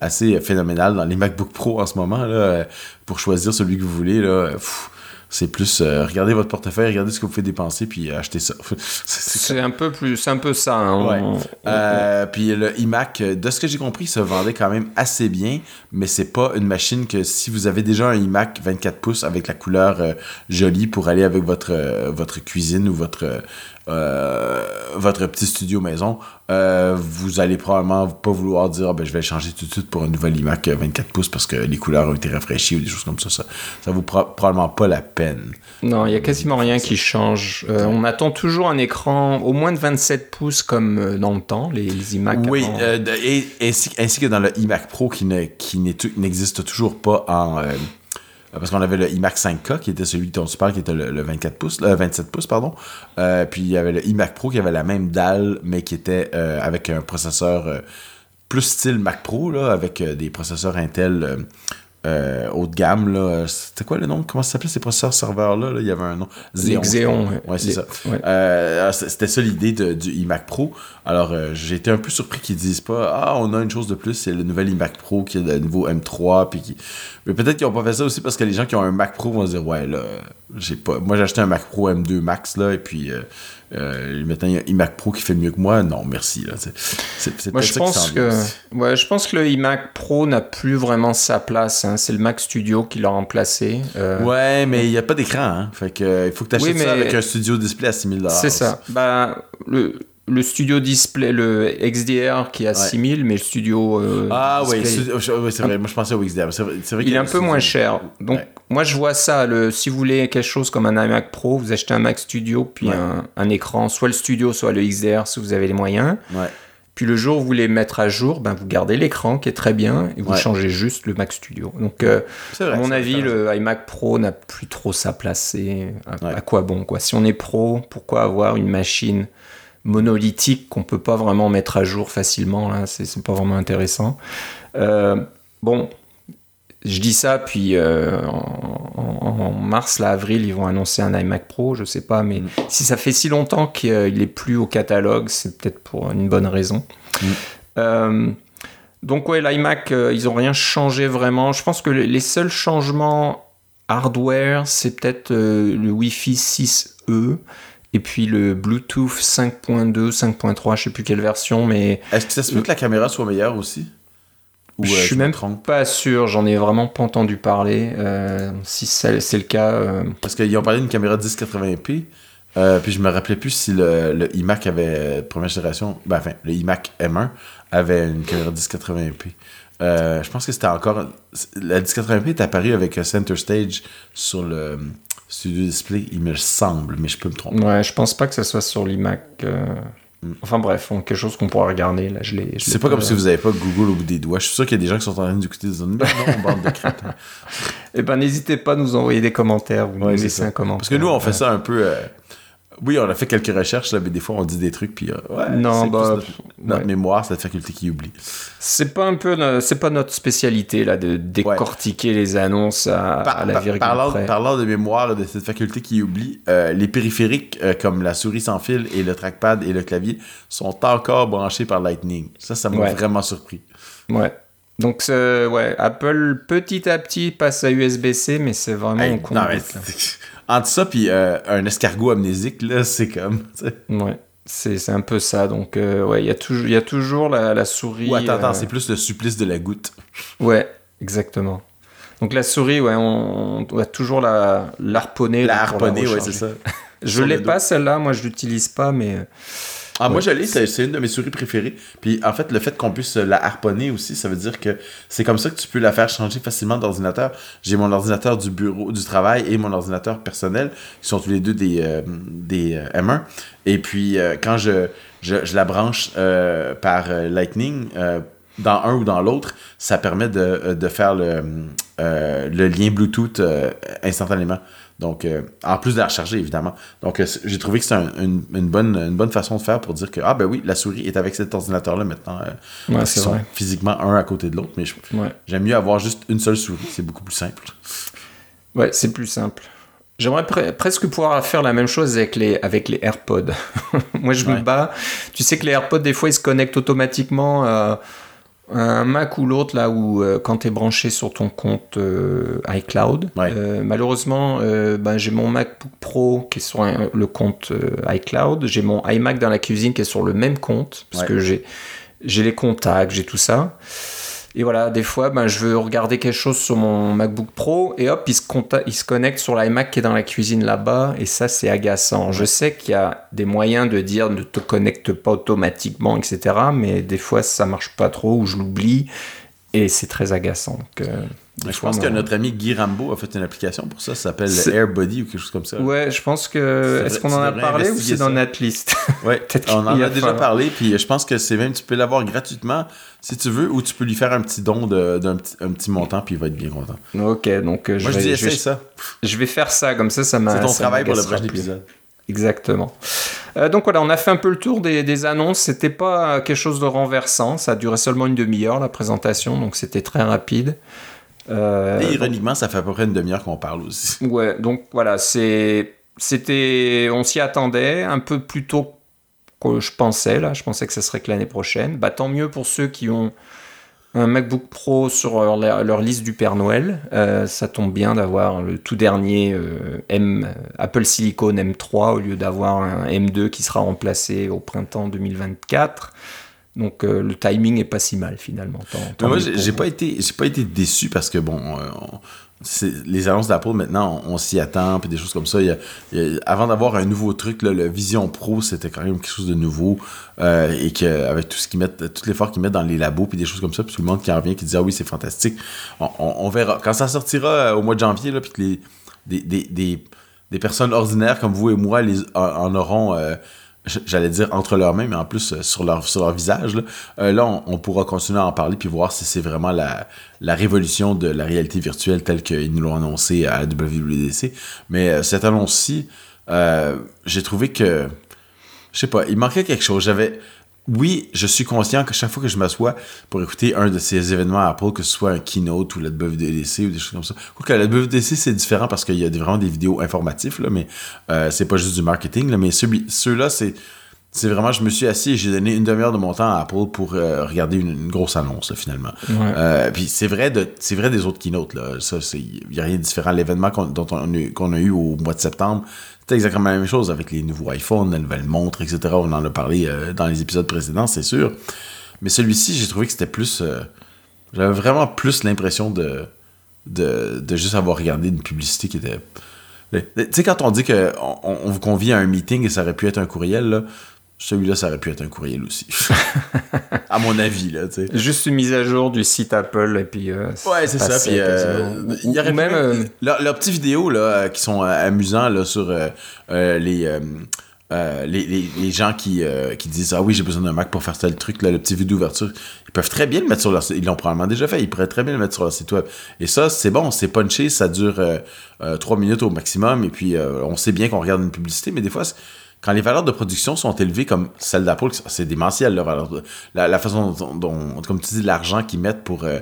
[SPEAKER 2] assez phénoménale dans les MacBook Pro en ce moment. Là, euh, pour choisir celui que vous voulez, là, euh, pff, c'est plus euh, regardez votre portefeuille, regardez ce que vous faites dépenser, puis euh, achetez ça. <laughs> C'est-
[SPEAKER 1] un peu plus, un peu ça. hein.
[SPEAKER 2] Ouais.
[SPEAKER 1] On- on-
[SPEAKER 2] Euh, puis le iMac, euh, de ce que j'ai compris, se vendait quand même assez bien, mais c'est pas une machine que si vous avez déjà un iMac 24 pouces avec la couleur euh, jolie pour aller avec votre, euh, votre cuisine ou votre, euh, votre petit studio maison, euh, vous allez probablement pas vouloir dire Ah, ben, je vais changer tout de suite pour un nouvel iMac euh, 24 pouces parce que les couleurs ont été rafraîchies ou des choses comme ça. Ça, ça vaut pro- probablement pas la peine.
[SPEAKER 1] Non, il y a quasiment rien qui change. Euh, on attend toujours un écran au moins de 27 pouces comme euh, dans le temps, les, les iMac.
[SPEAKER 2] Oui,
[SPEAKER 1] avant.
[SPEAKER 2] euh, de- et, ainsi, ainsi que dans le iMac Pro qui ne- n'existe toujours pas en. euh, parce qu'on avait le iMac 5K qui était celui dont tu parles, qui était le, le 24 pouces, le 27 pouces, pardon. Euh, puis il y avait le iMac Pro qui avait la même dalle, mais qui était euh, avec un processeur euh, plus style Mac Pro, avec euh, des processeurs Intel euh, euh, haut de gamme. là. C'était quoi le nom? Comment ça s'appelait ces processeurs serveurs-là là? Il y avait un nom.
[SPEAKER 1] Les Xeon. ouais.
[SPEAKER 2] C'est
[SPEAKER 1] Les-
[SPEAKER 2] ça.
[SPEAKER 1] ouais.
[SPEAKER 2] Euh, c- C'était ça l'idée de- du iMac Pro. Alors, euh, j'ai été un peu surpris qu'ils disent pas Ah, on a une chose de plus, c'est le nouvel iMac Pro qui est le nouveau M3. Puis qui... Mais peut-être qu'ils ont pas fait ça aussi parce que les gens qui ont un Mac Pro vont se dire Ouais, là, j'ai pas. Moi, j'ai acheté un Mac Pro M2 Max, là, et puis euh, maintenant, il y a un iMac Pro qui fait mieux que moi. Non, merci. Là.
[SPEAKER 1] Moi, je pense que, ouais, je pense que le iMac Pro n'a plus vraiment sa place. hein. C'est le Mac Studio qui l'a remplacé. Euh,
[SPEAKER 2] Ouais, mais il n'y a pas d'écran. Hein. Fait que, euh, il faut que tu achètes
[SPEAKER 1] Oui,
[SPEAKER 2] ça avec un studio display à 6000
[SPEAKER 1] C'est ça. Bah, le, le studio display, le XDR qui a
[SPEAKER 2] Ouais.
[SPEAKER 1] 6000, mais le studio. euh,
[SPEAKER 2] Ah oui, c'est vrai. Moi, je pensais au XDR. C'est vrai, vrai
[SPEAKER 1] il est un peu moins cher. Donc,
[SPEAKER 2] Ouais.
[SPEAKER 1] Moi, je vois ça. Le, si vous voulez quelque chose comme un iMac Pro, vous achetez un Mac Studio, puis
[SPEAKER 2] Ouais.
[SPEAKER 1] un, un écran, soit le studio, soit le XDR, si vous avez les moyens.
[SPEAKER 2] Ouais.
[SPEAKER 1] Puis le jour où vous voulez mettre à jour, ben, vous gardez l'écran qui est très bien et vous
[SPEAKER 2] Ouais.
[SPEAKER 1] changez juste le Mac Studio. Donc, euh,
[SPEAKER 2] vrai.
[SPEAKER 1] à mon avis, le iMac Pro n'a plus trop sa place. À, quoi bon quoi? Si on est pro, pourquoi avoir une machine monolithique qu'on peut pas vraiment mettre à jour facilement là? C'est pas vraiment intéressant. Euh, bon, je dis ça, puis euh, en, mars, là, avril, ils vont annoncer un iMac Pro, je sais pas, mais
[SPEAKER 2] Mm.
[SPEAKER 1] si ça fait si longtemps qu'il est plus au catalogue, c'est peut-être pour une bonne raison.
[SPEAKER 2] Mm.
[SPEAKER 1] Euh, donc ouais, l'iMac, euh, ils ont rien changé vraiment. Je pense que les seuls changements hardware, c'est peut-être le Wi-Fi 6E et puis le Bluetooth 5.2, 5.3, je sais plus quelle version, mais
[SPEAKER 2] Est-ce que ça se peut que la caméra soit meilleure aussi? Ou,
[SPEAKER 1] je
[SPEAKER 2] euh,
[SPEAKER 1] suis
[SPEAKER 2] me
[SPEAKER 1] même pas sûr, j'en ai vraiment pas entendu parler. Euh, si c'est le cas, euh,
[SPEAKER 2] Parce qu'ils ont parlé d'une caméra 1080p. euh, puis je me rappelais plus si le, le iMac avait première génération, ben enfin le iMac M1 avait une caméra 1080p. Euh, je pense que c'était encore la 1080p est apparue avec un Center Stage sur le Studio Display, il me semble, mais je peux me tromper.
[SPEAKER 1] ouais, je pense pas que ça soit sur l'iMac. euh. Enfin bref, on- quelque chose qu'on pourra regarder. Là, je l'ai.
[SPEAKER 2] C'est pas comme si vous avez pas Google au bout des doigts. Je suis sûr qu'il y a des gens qui sont en train d'écouter des zones. Non, bande de crétins. <laughs>
[SPEAKER 1] Eh ben, n'hésitez pas à nous envoyer des commentaires. Vous
[SPEAKER 2] Ouais,
[SPEAKER 1] nous laissez un commentaire.
[SPEAKER 2] Parce que nous, on fait
[SPEAKER 1] Euh,
[SPEAKER 2] ça un peu. euh, Oui, on a fait quelques recherches, là, mais des fois, on dit des trucs, puis. euh, ouais,
[SPEAKER 1] Non, bah,
[SPEAKER 2] notre, notre
[SPEAKER 1] ouais.
[SPEAKER 2] mémoire, cette faculté qui oublie.
[SPEAKER 1] C'est pas un peu, c'est pas notre spécialité là de décortiquer les annonces à,
[SPEAKER 2] Par-
[SPEAKER 1] à la
[SPEAKER 2] par-
[SPEAKER 1] virgule
[SPEAKER 2] parlant,
[SPEAKER 1] près.
[SPEAKER 2] parlant de mémoire, de cette faculté qui oublie, euh, les périphériques euh, comme la souris sans fil et le trackpad et le clavier sont encore branchés par Lightning. Ça, ça m'a vraiment surpris.
[SPEAKER 1] Ouais. Donc ouais, Apple petit à petit passe à USB-C, mais c'est vraiment
[SPEAKER 2] Hey, c'est- <laughs> entre ça puis euh, un escargot amnésique, là, c'est comme.
[SPEAKER 1] Ouais. C'est un peu ça. Donc euh, ouais, il y a toujours, il y a toujours la, la souris.
[SPEAKER 2] Ou attends, attends,
[SPEAKER 1] euh,
[SPEAKER 2] c'est plus le supplice de la goutte.
[SPEAKER 1] Ouais, exactement. Donc la souris, ouais, on, on doit toujours la.
[SPEAKER 2] La harponnée, ouais, c'est ça. <laughs>
[SPEAKER 1] Je l'ai pas celle-là, moi je l'utilise pas, mais
[SPEAKER 2] Ah, moi, je l'ai, c'est une de mes souris préférées. Puis, en fait, le fait qu'on puisse la harponner aussi, ça veut dire que c'est comme ça que tu peux la faire changer facilement d'ordinateur. J'ai mon ordinateur du bureau, du travail et mon ordinateur personnel, qui sont tous les deux des, euh, des euh, M1. Et puis, euh, quand je, je, je la branche par Lightning, dans un ou dans l'autre, ça permet de, de faire le, le lien Bluetooth instantanément. Donc, euh, en plus de la recharger, évidemment. Donc, euh, c'est- j'ai trouvé que un- une, une bonne, une bonne façon de faire pour dire que, ah ben oui, la souris est avec cet ordinateur-là maintenant. euh,
[SPEAKER 1] Ouais, c'est vrai.
[SPEAKER 2] physiquement un à côté de l'autre. Mais
[SPEAKER 1] Ouais.
[SPEAKER 2] j'aime mieux avoir juste une seule souris. C'est beaucoup plus simple.
[SPEAKER 1] Ouais, c'est plus simple. J'aimerais pre- presque pouvoir faire la même chose avec les, avec les AirPods. <laughs> Moi, je
[SPEAKER 2] Ouais.
[SPEAKER 1] me bats. Tu sais que les AirPods, des fois, ils se connectent automatiquement un Mac ou l'autre, là où euh, quand tu es branché sur ton compte euh, iCloud.
[SPEAKER 2] Ouais.
[SPEAKER 1] Euh, malheureusement, ben, j'ai mon MacBook Pro qui est sur un- le compte iCloud. J'ai mon iMac dans la cuisine qui est sur le même compte, parce
[SPEAKER 2] Ouais.
[SPEAKER 1] que j'ai j'ai les contacts, j'ai tout ça. Et voilà, des fois, ben, je veux regarder quelque chose sur mon MacBook Pro et hop, il se, conta- il se connecte sur l'iMac qui est dans la cuisine là-bas et ça, c'est agaçant. Je sais qu'il y a des moyens de dire ne te connecte pas automatiquement, etc. Mais des fois, ça marche pas trop ou je l'oublie et c'est très agaçant. Euh,
[SPEAKER 2] je
[SPEAKER 1] fois,
[SPEAKER 2] pense que notre ami Guy Rambo a fait une application pour ça. Ça s'appelle AirBuddy ou quelque chose comme ça.
[SPEAKER 1] Ouais, je pense que. Est-ce qu'on en a parlé ou c'est dans notre liste
[SPEAKER 2] Ouais, <laughs>
[SPEAKER 1] Peut-être
[SPEAKER 2] on en a
[SPEAKER 1] va
[SPEAKER 2] déjà parlé, puis je pense que c'est même, tu peux l'avoir gratuitement si tu veux, ou tu peux lui faire un petit don d'un petit, un petit montant, puis il va être bien content.
[SPEAKER 1] Ok, donc euh, je,
[SPEAKER 2] Moi, je
[SPEAKER 1] vais,
[SPEAKER 2] dis,
[SPEAKER 1] je, vais,
[SPEAKER 2] ça.
[SPEAKER 1] je vais faire ça, comme ça, ça m'a.
[SPEAKER 2] C'est ton travail pour le prochain épisode.
[SPEAKER 1] Exactement. Euh, donc voilà, on a fait un peu le tour des, des annonces. C'était pas quelque chose de renversant. Ça a duré seulement une demi-heure la présentation, donc c'était très rapide. Euh,
[SPEAKER 2] Et ironiquement, ça fait à peu près une demi-heure qu'on parle aussi.
[SPEAKER 1] Ouais, donc voilà, c'est, c'était, on s'y attendait un peu plus tôt que je pensais là. Je pensais que ça serait que l'année prochaine. Bah tant mieux pour ceux qui ont un MacBook Pro sur leur, leur liste du Père Noël. Euh, ça tombe bien d'avoir le tout dernier euh, M Apple Silicon M3 au lieu d'avoir un M2 qui sera remplacé au printemps 2024. Donc euh, le timing est pas si mal finalement. Tant- tant
[SPEAKER 2] Mais moi, j'ai pas été, j'ai pas été déçu parce que bon, les annonces d'Apple maintenant, on, s'y attend puis des choses comme ça. Il y a- avant d'avoir un nouveau truc, le Vision Pro, c'était quand même quelque chose de nouveau euh, et que avec tout ce qu'ils mettent, tout l'effort qu'ils mettent dans les labos puis des choses comme ça, puis tout le monde qui en revient qui dit ah oui c'est fantastique. On verra quand ça sortira euh, au mois de janvier là, puis que les des, des, des, des personnes ordinaires comme vous et moi les, en, en auront. euh, j'allais dire entre leurs mains, mais en plus euh, sur, leur, sur leur visage. Là, Euh, on, pourra continuer à en parler puis voir si c'est vraiment la, la révolution de la réalité virtuelle telle qu'ils nous l'ont annoncé à la WWDC. Mais euh, cette annonce-ci, j'ai trouvé que, je sais pas, il manquait quelque chose. J'avais... Oui, je suis conscient que chaque fois que je m'assois pour écouter un de ces événements Apple, que ce soit un keynote ou la WWDC ou des choses comme ça. Quoique la WWDC, c'est différent parce qu'il y a vraiment des vidéos informatives, là, mais euh, c'est pas juste du marketing. Là, mais ceux-là, c'est c'est vraiment, je me suis assis et j'ai donné une demi-heure de mon temps à Apple pour euh, regarder une, une grosse annonce, là, finalement.
[SPEAKER 1] Ouais.
[SPEAKER 2] Euh, puis c'est vrai, de, c'est vrai des autres keynotes. Il n'y a rien de différent. L'événement qu'on a eu au mois de septembre, c'était exactement la même chose avec les nouveaux iPhones, la nouvelle montre, etc. On en a parlé euh, dans les épisodes précédents, c'est sûr. Mais celui-ci, j'ai trouvé que c'était plus. euh, j'avais vraiment plus l'impression de, de, de juste avoir regardé une publicité qui était. Tu sais, quand on dit qu'on on, on vous convie à un meeting et ça aurait pu être un courriel, là, celui-là, ça aurait pu être un courriel aussi. <laughs> à mon avis, là, tu sais.
[SPEAKER 1] Juste une mise à jour du site Apple et puis. euh,
[SPEAKER 2] Ouais, c'est ça. Puis, euh, il y aurait
[SPEAKER 1] même. euh,
[SPEAKER 2] Leurs petites vidéos là, euh, qui sont amusants là, sur les, euh, les, les, les gens qui, euh, qui disent Ah oui, j'ai besoin d'un Mac pour faire tel truc, là, le petit vidéo d'ouverture. Ils peuvent très bien le mettre sur leur site. Ils l'ont probablement déjà fait. Ils pourraient très bien le mettre sur leur site web. Et ça, c'est bon, c'est punché. Ça dure euh, euh, trois minutes au maximum. Et puis, on sait bien qu'on regarde une publicité, mais des fois, c'est- quand les valeurs de production sont élevées comme celle d'Apple, c'est démentiel, de- la, la façon dont, dont- comme tu dis, l'argent qu'ils mettent pour, euh,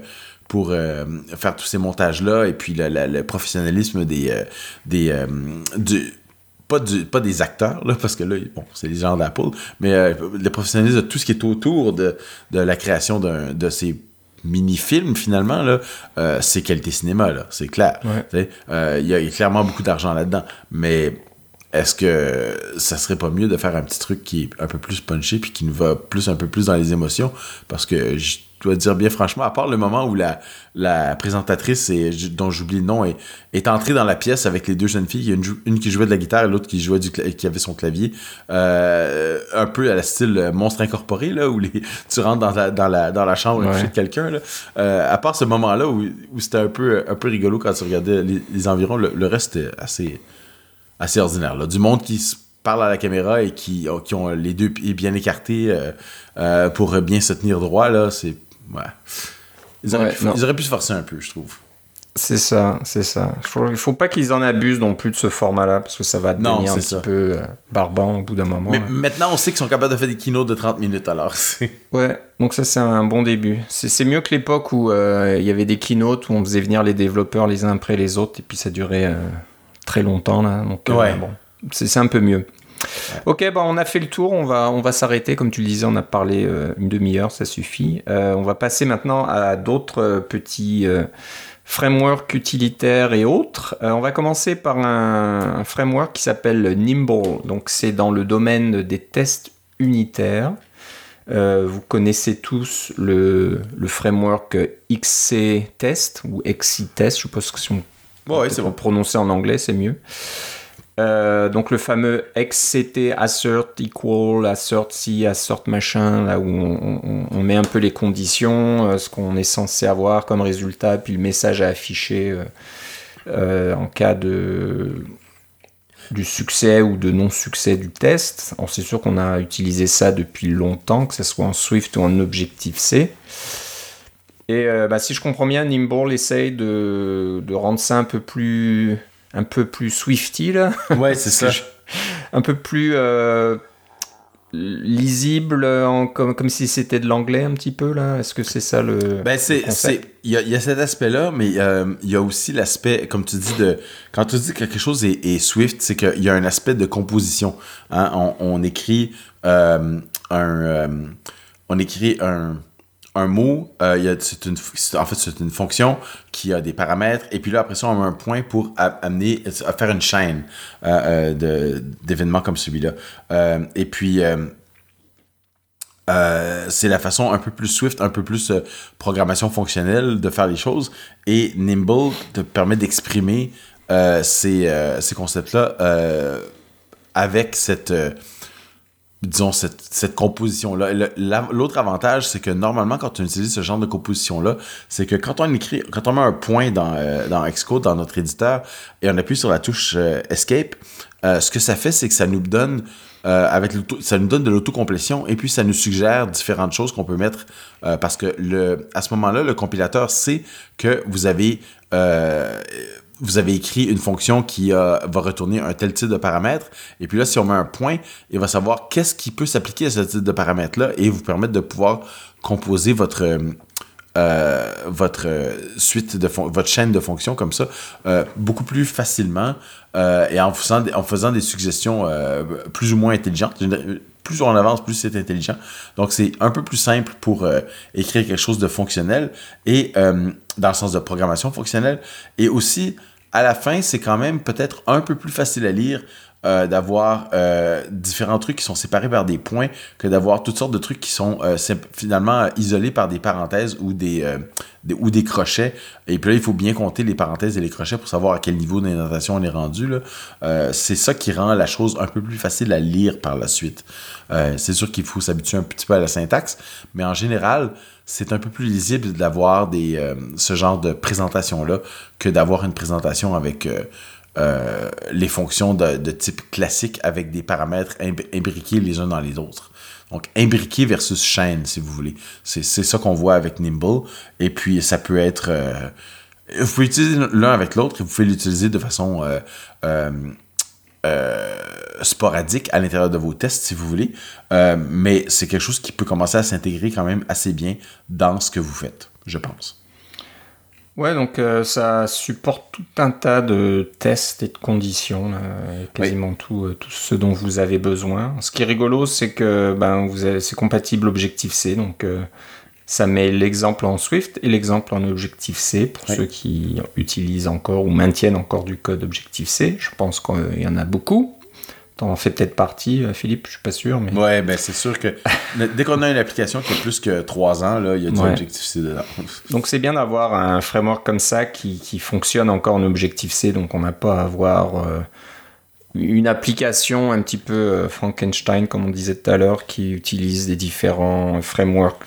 [SPEAKER 2] pour euh, faire tous ces montages-là, et puis le, le- le professionnalisme des, euh, des du, pas, du, pas des acteurs, là, parce que là, bon, c'est les gens d'Apple, mais le professionnalisme de tout ce qui est autour de, de la création d'un- de ces mini-films, finalement, là, euh, c'est qualité cinéma, là, c'est clair.
[SPEAKER 1] Ouais.
[SPEAKER 2] Euh, Il y, y a clairement beaucoup d'argent là-dedans, mais est-ce que ça serait pas mieux de faire un petit truc qui est un peu plus punché puis qui nous va plus un peu plus dans les émotions? Parce que j- dois dire bien franchement, à part le moment où la, la présentatrice, et, dont j'oublie le nom, est, est entrée dans la pièce avec les deux jeunes filles, une, une qui jouait de la guitare et l'autre qui jouait du qui avait son clavier, euh, un peu à la style monstre incorporé, là, où les, <laughs> tu rentres dans la, dans la, dans la chambre ouais. de quelqu'un. Euh, à part ce moment-là où, où c'était un peu, un peu rigolo quand tu regardais les, environs, le, le, reste était assez, assez ordinaire. Là. Du monde qui se parle à la caméra et qui, qui ont les deux pieds bien écartés euh, euh, pour bien se tenir droit, là, c'est. Ouais. Ils auraient, pu, ils auraient, pu, se forcer un peu, je trouve.
[SPEAKER 1] C'est ça, c'est ça. Il faut, faut pas qu'ils en abusent non plus de ce format-là, parce que ça va devenir non, un petit peu euh, barbant au bout d'un moment.
[SPEAKER 2] Mais maintenant, on sait qu'ils sont capables de faire des kinos de 30 minutes, alors. <laughs>
[SPEAKER 1] ouais, donc ça, c'est un bon début. C'est mieux que l'époque où il y avait des keynotes où on faisait venir les développeurs les uns après les autres, et puis ça durait très longtemps, là. Donc,
[SPEAKER 2] ouais.
[SPEAKER 1] bon, c'est un peu mieux. Ok, bah on a fait le tour, on va, on va s'arrêter. Comme tu le disais, on a parlé euh, une demi-heure, ça suffit. Euh, on va passer maintenant à d'autres euh, petits frameworks utilitaires et autres. on va commencer par un, framework qui s'appelle Nimble. Donc c'est dans le domaine des tests unitaires. vous connaissez tous le, le framework XC Test ou XC Test, je suppose que si on
[SPEAKER 2] bon, ouais, c'est bon.
[SPEAKER 1] prononcer en anglais, c'est mieux. Euh, donc le fameux XCT assert equal, assert si, assert machin, là où on, met un peu les conditions, euh, ce qu'on est censé avoir comme résultat, puis le message à afficher euh, en cas de du succès ou de non-succès du test. C'est sûr qu'on a utilisé ça depuis longtemps, que ce soit en Swift ou en Objective-C. Et bah, si je comprends bien, Nimble essaye de, de rendre ça un peu plus un peu plus Swifty là.
[SPEAKER 2] Ouais, <laughs> c'est ça.
[SPEAKER 1] un peu plus euh, lisible, en, comme, comme si c'était de l'anglais un petit peu là. Est-ce que c'est ça le.
[SPEAKER 2] Ben c'est, il y, y a, cet aspect-là, mais euh, il y a aussi l'aspect, comme tu dis de, quand tu dis que quelque chose est, Swift, c'est qu'il y a un aspect de composition. Hein. On, on, écrit euh, un, on écrit un un mot, euh, en fait, c'est une fonction qui a des paramètres, et puis là, après ça, on a un point pour amener, faire une chaîne euh, euh, d'événements comme celui-là. et puis, c'est la façon un peu plus Swift, un peu plus programmation fonctionnelle de faire les choses, et Nimble te permet d'exprimer ces, ces concepts-là avec cette disons, cette, cette composition-là. L'autre avantage, c'est que normalement, quand on utilise ce genre de composition-là, c'est que quand on écrit, quand on met un point dans, euh, dans Xcode, dans notre éditeur, et on appuie sur la touche euh, Escape, euh, ce que ça fait, c'est que ça nous donne avec ça nous donne de l'autocomplétion et puis ça nous suggère différentes choses qu'on peut mettre parce que le, à ce moment-là, le compilateur sait que vous avez vous avez écrit une fonction qui euh, va retourner un tel type de paramètre. Et puis là, si on met un point, il va savoir qu'est-ce qui peut s'appliquer à ce type de paramètre-là et vous permettre de pouvoir composer votre, euh, votre suite de votre chaîne de fonctions comme ça euh, beaucoup plus facilement et en faisant, en faisant des suggestions plus ou moins intelligentes plus on avance, plus c'est intelligent. Donc, c'est un peu plus simple pour écrire quelque chose de fonctionnel et dans le sens de programmation fonctionnelle. Et aussi, à la fin, c'est quand même peut-être un peu plus facile à lire euh, d'avoir euh, différents trucs qui sont séparés par des points que d'avoir toutes sortes de trucs qui sont euh, finalement isolés par des parenthèses ou des, crochets. Et puis là, il faut bien compter les parenthèses et les crochets pour savoir à quel niveau d'indentation on est rendu. c'est ça qui rend la chose un peu plus facile à lire par la suite. c'est sûr qu'il faut s'habituer un petit peu à la syntaxe, mais en général, c'est un peu plus lisible d'avoir ce genre de présentation-là que d'avoir une présentation avec euh, euh, les fonctions de, type classique avec des paramètres imbriqués les uns dans les autres. Donc, imbriqué versus chaîne, si vous voulez. C'est ça qu'on voit avec Nimble. Et puis, ça peut être... vous pouvez utiliser l'un avec l'autre et vous pouvez l'utiliser de façon euh, sporadique à l'intérieur de vos tests, si vous voulez. Euh, mais c'est quelque chose qui peut commencer à s'intégrer quand même assez bien dans ce que vous faites, je pense.
[SPEAKER 1] Ouais, donc euh, ça supporte tout un tas de tests et de conditions, quasiment tout, tout, ce dont vous avez besoin. Ce qui est rigolo, c'est que ben, c'est compatible Objective-C, donc ça met l'exemple en Swift et l'exemple en Objective-C pour ceux qui utilisent encore ou maintiennent encore du code Objective-C. Je pense qu'il y en a beaucoup. T'en fais peut-être partie, euh, Philippe, je suis pas sûr. Mais...
[SPEAKER 2] Ouais, ben c'est sûr que <laughs> dès qu'on a une application qui a plus que 3 ans, là, il y a du
[SPEAKER 1] Ouais.
[SPEAKER 2] Objective-C dedans. <laughs>
[SPEAKER 1] Donc c'est bien d'avoir un framework comme ça qui, qui fonctionne encore en Objective-C, donc on n'a pas à avoir euh, une application un petit peu euh, Frankenstein, comme on disait tout à l'heure, qui utilise des différents frameworks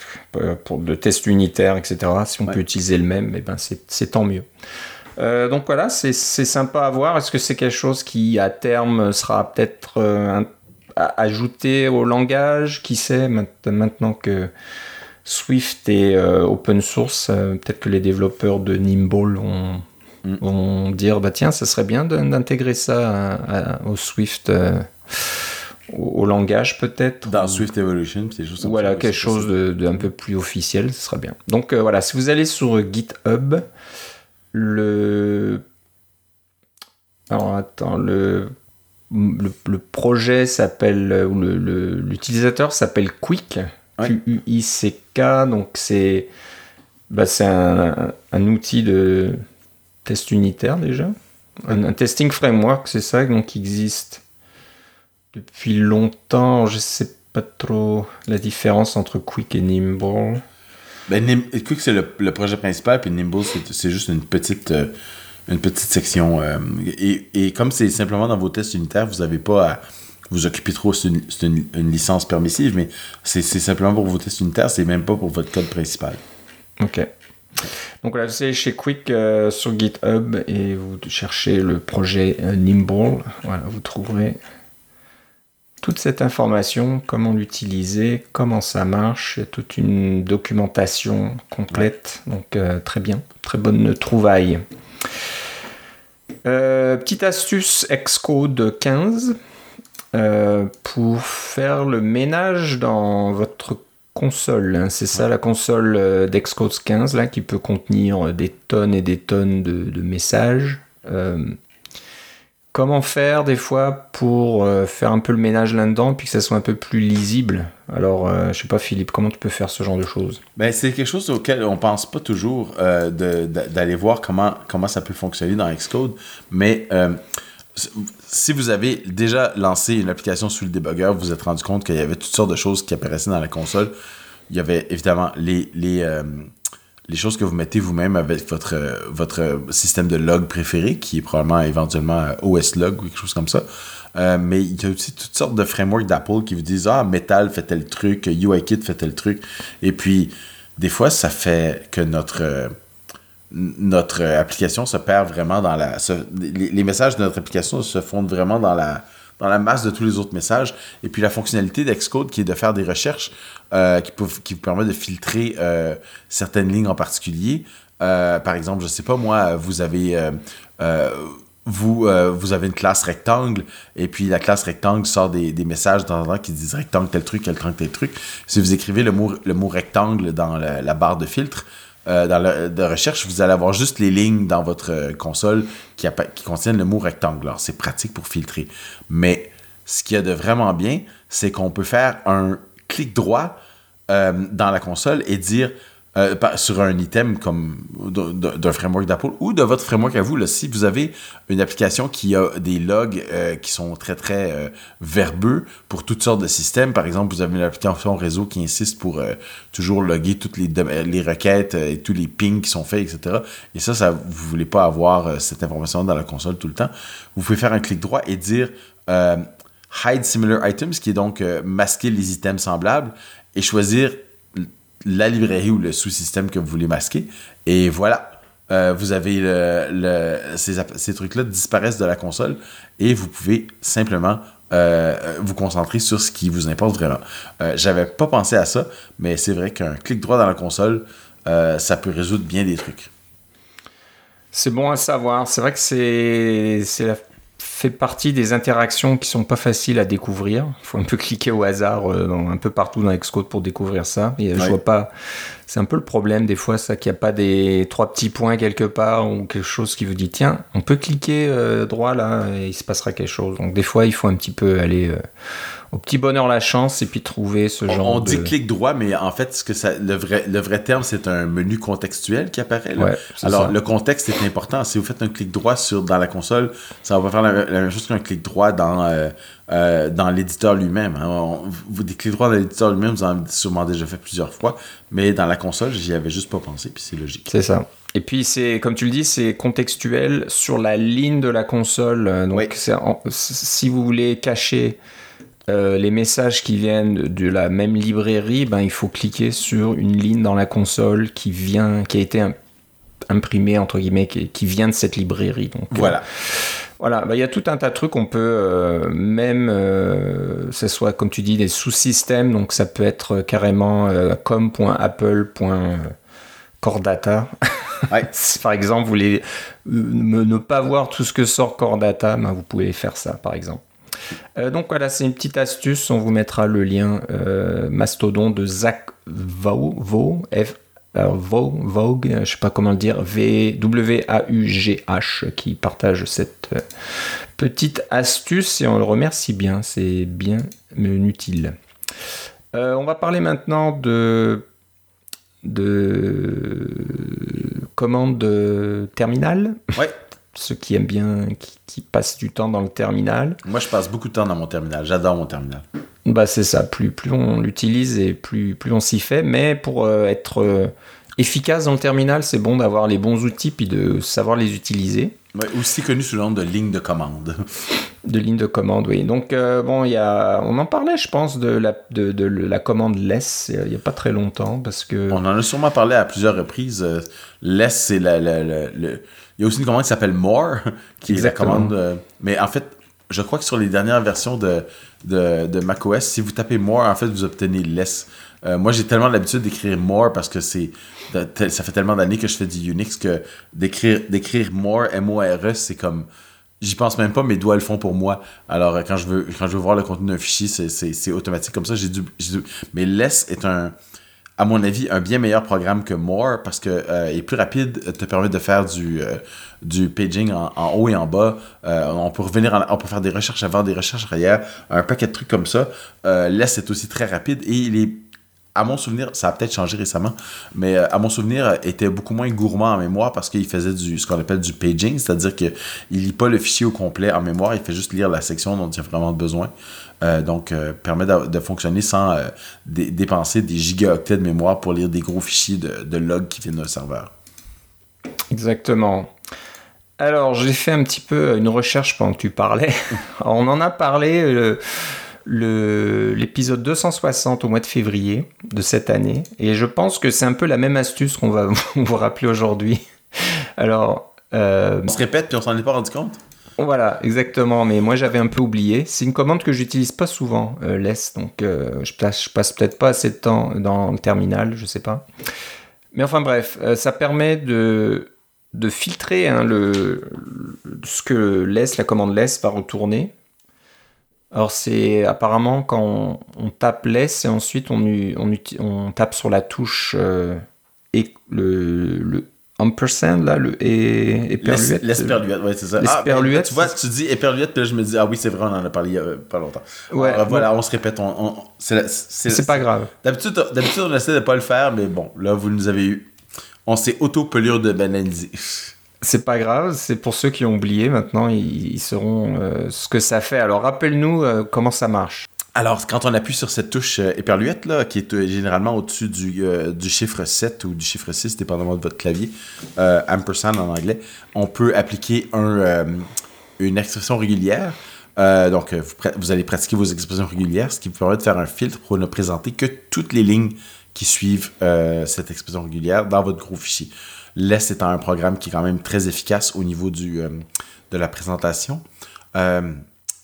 [SPEAKER 1] pour de tests unitaires, etc. Si on
[SPEAKER 2] Ouais.
[SPEAKER 1] peut utiliser le même, eh ben c'est c'est tant mieux. Euh, donc voilà, c'est c'est sympa à voir. Est-ce que c'est quelque chose qui, à terme, sera peut-être euh, ajouté au langage? Qui sait, maint- maintenant que Swift est euh, open source, peut-être que les développeurs de Nimble vont,
[SPEAKER 2] Mm.
[SPEAKER 1] vont dire bah tiens, ça serait bien d'intégrer ça à- à- au Swift, au, langage peut-être.
[SPEAKER 2] Dans Swift Evolution, choses comme
[SPEAKER 1] voilà, quelque
[SPEAKER 2] c'est
[SPEAKER 1] chose de, de un peu plus officiel, ce serait bien. Donc euh, voilà, si vous allez sur GitHub, le. Alors attends, le. Le, le projet s'appelle, ou l'utilisateur s'appelle Quick,
[SPEAKER 2] Ouais.
[SPEAKER 1] Q-U-I-C-K, donc c'est bah, c'est un, un outil de test unitaire déjà, un, un testing framework, c'est ça, donc qui existe depuis longtemps. Je sais pas trop la différence entre Quick et Nimble.
[SPEAKER 2] Ben, Quick, c'est le, projet principal, puis Nimble, c'est c'est juste une petite, euh, une petite section. euh, et, et comme c'est simplement dans vos tests unitaires, vous n'avez pas à vous occuper trop, c'est une, c'est une- licence permissive, mais c'est c'est simplement pour vos tests unitaires, c'est même pas pour votre code principal.
[SPEAKER 1] Ok. Donc là, vous allez chez Quick euh, sur GitHub et vous cherchez le projet Nimble. Voilà, vous trouverez toute cette information, comment l'utiliser, comment ça marche. Il y a toute une documentation complète. Donc euh, très bien, très bonne trouvaille. Euh, petite astuce Xcode 15 euh, pour faire le ménage dans votre console. hein. C'est ça la console d'Xcode 15 là, qui peut contenir des tonnes et des tonnes de, de messages. Comment faire des fois pour euh, faire un peu le ménage là-dedans puis que ça soit un peu plus lisible? Alors, euh, je sais pas Philippe, comment tu peux faire ce genre de choses?
[SPEAKER 2] Ben, c'est quelque chose auquel on pense pas toujours euh, d'aller voir comment, ça peut fonctionner dans Xcode, mais euh, si vous avez déjà lancé une application sous le debugger, vous vous êtes rendu compte qu'il y avait toutes sortes de choses qui apparaissaient dans la console. Il y avait évidemment les, les choses que vous mettez vous-même avec votre, votre système de log préféré, qui est probablement éventuellement euh, OS Log ou quelque chose comme ça. Euh, mais il y a aussi toutes sortes de frameworks d'Apple qui vous disent Ah, Metal fait tel truc, UIKit fait tel truc. Et puis, des fois, ça fait que notre, euh, notre application se perd vraiment dans la. les messages de notre application se fondent vraiment dans la, dans la masse de tous les autres messages. Et puis, la fonctionnalité d'Xcode qui est de faire des recherches euh, qui, qui vous permet de filtrer euh, certaines lignes en particulier. Euh, par exemple, je sais pas moi, vous avez. vous, vous avez une classe rectangle et puis la classe rectangle sort des, des messages en temps qui disent rectangle tel truc, rectangle tel truc. Si vous écrivez le mot, le mot rectangle dans la, la barre de filtre, euh, dans le, de recherche, vous allez avoir juste les lignes dans votre euh, console qui, contiennent le mot rectangle. C'est pratique pour filtrer. Mais ce qu'il y a de vraiment bien, c'est qu'on peut faire un clic droit euh, dans la console et dire euh, sur un item comme d'un- framework d'Apple ou de votre framework à vous, là, si vous avez une application qui a des logs euh, qui sont très très euh, verbeux pour toutes sortes de systèmes, par exemple, vous avez une application réseau qui insiste pour toujours loguer toutes les, les requêtes et tous les pings qui sont faits, etc. Et ça, ça vous voulez pas avoir cette information dans la console tout le temps. Vous pouvez faire un clic droit et dire hide similar items, qui est donc masquer les items semblables et choisir la librairie ou le sous-système que vous voulez masquer. Et voilà, Euh, vous avez ces, trucs-là disparaissent de la console et vous pouvez simplement euh, vous concentrer sur ce qui vous importe vraiment. Euh, J'avais pas pensé à ça, mais c'est vrai qu'un clic droit dans la console, euh, ça peut résoudre bien des trucs.
[SPEAKER 1] C'est bon à savoir. C'est vrai que c'est la- fait partie des interactions qui sont pas faciles à découvrir. Il faut un peu <laughs> cliquer au hasard euh, un peu partout dans Xcode pour découvrir ça. Et, euh, Je vois pas. C'est un peu le problème des fois, ça qu'il n'y a pas des trois petits points quelque part ou quelque chose qui vous dit tiens, on peut cliquer euh, droit là et il se passera quelque chose. Donc des fois, il faut un petit peu aller euh, au petit bonheur la chance et puis trouver ce genre
[SPEAKER 2] On
[SPEAKER 1] de...
[SPEAKER 2] dit clic droit, mais en fait, ce que ça, le, vrai, le vrai terme, c'est un menu contextuel qui apparaît. Là.
[SPEAKER 1] Ouais, c'est
[SPEAKER 2] Alors,
[SPEAKER 1] ça.
[SPEAKER 2] le contexte est important. Si vous faites un clic droit sur, dans la console, ça va pas faire la, la même chose qu'un clic droit dans, euh, euh, dans l'éditeur lui-même. hein. Vous, droits dans l'éditeur lui-même, vous en avez sûrement déjà fait plusieurs fois, mais dans la console, j'y avais juste pas pensé, puis c'est logique.
[SPEAKER 1] C'est ça. Et puis, c'est, comme tu le dis, c'est contextuel sur la ligne de la console. Euh, Donc,
[SPEAKER 2] Oui.
[SPEAKER 1] c'est en- si vous voulez cacher euh, les messages qui viennent de, la même librairie, ben, il faut cliquer sur une ligne dans la console qui vient, qui a été im- imprimée, entre guillemets, qui, qui vient de cette librairie. Donc, euh,
[SPEAKER 2] Voilà.
[SPEAKER 1] bah, il y a tout un tas de trucs. On peut euh, même, euh, ce soit comme tu dis, des sous-systèmes. Donc ça peut être carrément euh, com.apple.cordata.
[SPEAKER 2] Ouais. <laughs>
[SPEAKER 1] Si, par exemple, vous voulez euh, ne pas voir tout ce que sort Cordata, ben, vous pouvez faire ça, par exemple. Euh, donc voilà, c'est une petite astuce. On vous mettra le lien euh, mastodon de Zach Vau, Vau, F, alors, Vau- Vogue, euh, je sais pas comment le dire, V W A U G H, qui partage cette euh, petite astuce et on le remercie bien. C'est bien euh, utile. Euh, on va parler maintenant de de commandes de terminal.
[SPEAKER 2] Ouais.
[SPEAKER 1] Ceux qui aiment bien, qui, qui passent du temps dans le terminal.
[SPEAKER 2] Moi, je passe beaucoup de temps dans mon terminal. J'adore mon terminal.
[SPEAKER 1] Bah c'est ça, plus, plus on l'utilise et plus, plus on s'y fait. Mais pour euh, être euh, efficace dans le terminal, c'est bon d'avoir les bons outils puis de savoir les utiliser.
[SPEAKER 2] Ouais, aussi connu sous le nom de ligne de commande.
[SPEAKER 1] De ligne de commande, oui. Donc euh, bon, y a, on en parlait, je pense, de la, de, de la commande less il n'y a pas très longtemps parce que
[SPEAKER 2] On en a sûrement parlé à plusieurs reprises. Euh, Less, c'est la, la- Il y a aussi une commande qui s'appelle More, <laughs> qui
[SPEAKER 1] Exactement.
[SPEAKER 2] est la commande. euh, Mais en fait, je crois que sur les dernières versions de, de, de macOS, si vous tapez More, en fait, vous obtenez Less. Euh, moi, j'ai tellement l'habitude d'écrire More parce que c'est ça fait tellement d'années que je fais du Unix que d'écrire d'écrire More, M-O-R-E, c'est comme. J'y pense même pas, mes doigts le font pour moi. Alors, euh, quand je veux, quand je veux voir le contenu d'un fichier, c'est- automatique comme ça. J'ai dû, dû- Mais Less est un, à mon avis, un bien meilleur programme que More parce que euh, est plus rapide, euh, te permet de faire du, euh, paging en, haut et en bas. On peut on faire des recherches avant, des recherches arrière, un paquet de trucs comme ça. Euh, Less est aussi très rapide et il est, à mon souvenir, ça a peut-être changé récemment, mais à mon souvenir, était beaucoup moins gourmand en mémoire parce qu'il faisait du, ce qu'on appelle du paging, c'est-à-dire qu'il lit pas le fichier au complet en mémoire, il fait juste lire la section dont il a vraiment besoin. Euh, donc, euh, permet de, de fonctionner sans euh, dé- dépenser des gigaoctets de mémoire pour lire des gros fichiers de, de log qui viennent d'un serveur.
[SPEAKER 1] Exactement. Alors, j'ai fait un petit peu une recherche pendant que tu parlais. Alors, <laughs> on en a parlé le- l'épisode 260 au mois de février de cette année. Et je pense que c'est un peu la même astuce qu'on va <laughs> vous rappeler aujourd'hui. Alors,
[SPEAKER 2] On se répète puis on s'en est pas rendu compte?
[SPEAKER 1] Voilà, exactement. Mais moi, j'avais un peu oublié. C'est une commande que j'utilise pas souvent, euh, less. Donc, euh, je passe, peut-être pas assez de temps dans le terminal, je sais pas. Mais enfin, bref, euh, ça permet de, filtrer hein, le, ce que laisse la commande laisse va retourner. Alors, c'est apparemment quand on, tape laisse et ensuite on, on tape sur la touche euh, et le, le ampersand, là, le et, éperluette.
[SPEAKER 2] L'esperluette, ouais, c'est ça. Ah, ben,
[SPEAKER 1] L'esperluette,
[SPEAKER 2] tu vois, tu dis éperluette, puis là, je me dis, ah oui, c'est vrai, on en a parlé il y a euh, pas longtemps.
[SPEAKER 1] Ouais,
[SPEAKER 2] Alors, voilà, on se répète. On, on- C'est
[SPEAKER 1] pas grave.
[SPEAKER 2] D'habitude, d'habitude, on essaie de pas le faire, mais bon, là, vous nous avez eu. On s'est auto-pelure de banaliser.
[SPEAKER 1] C'est pas grave, c'est pour ceux qui ont oublié. Maintenant, ils, ils sauront euh, ce que ça fait. Alors, rappelle-nous euh, comment ça marche.
[SPEAKER 2] Alors, quand on appuie sur cette touche euh, éperluette, là, qui est euh, généralement au-dessus du, euh, chiffre 7 ou du chiffre 6, dépendamment de votre clavier, euh, ampersand en anglais, on peut appliquer un, euh, une expression régulière. Euh, donc, euh, vous, allez pratiquer vos expressions régulières, ce qui vous permet de faire un filtre pour ne présenter que toutes les lignes qui suivent euh, cette expression régulière dans votre gros fichier. Less étant un programme qui est quand même très efficace au niveau euh, de la présentation. Euh,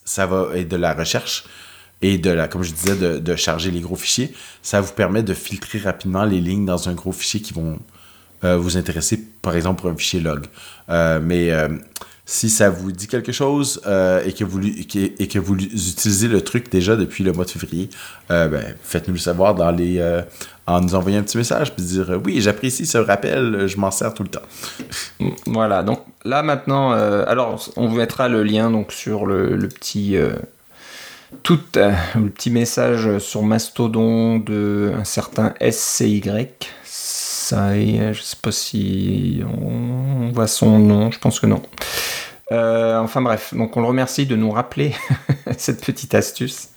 [SPEAKER 2] ça va et de la recherche et de la, comme je disais, de, de charger les gros fichiers. Ça vous permet de filtrer rapidement les lignes dans un gros fichier qui vont euh, vous intéresser, par exemple, pour un fichier log. Euh, mais euh, si ça vous dit quelque chose et, que vous, que vous utilisez le truc déjà depuis le mois de février, ben, faites-nous le savoir dans les, en nous envoyant un petit message puis dire oui, j'apprécie ce rappel, je m'en sers tout le temps. <laughs>
[SPEAKER 1] Voilà, donc là maintenant, alors on vous mettra le lien donc sur le, le petit, tout euh, le petit message sur Mastodon de un certain SCY. Ça, je sais pas si on voit son nom, je pense que non. Euh, enfin bref, donc on le remercie de nous rappeler <laughs> cette petite astuce.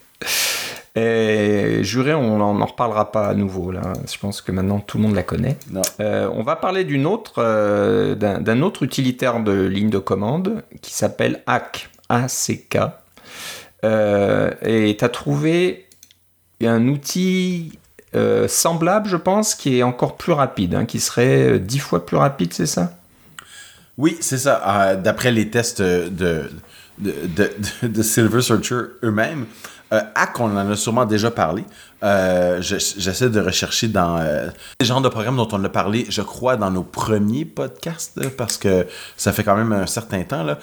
[SPEAKER 1] Et juré, on n'en reparlera pas à nouveau là. Je pense que maintenant tout le monde la connaît. Euh, on va parler d'une autre, euh, d'un autre utilitaire de ligne de commande qui s'appelle ACK. ACK. Euh, et tu as trouvé un outil semblable, je pense, qui est encore plus rapide, hein, qui serait dix fois plus rapide, c'est ça?
[SPEAKER 2] Oui, c'est ça. D'après les tests de, de, de, de Silver Searcher eux-mêmes, euh, Hack, on en a sûrement déjà parlé. Euh, j'essaie de rechercher dans euh, les genres de programmes dont on a parlé, je crois, dans nos premiers podcasts, parce que ça fait quand même un certain temps. Là.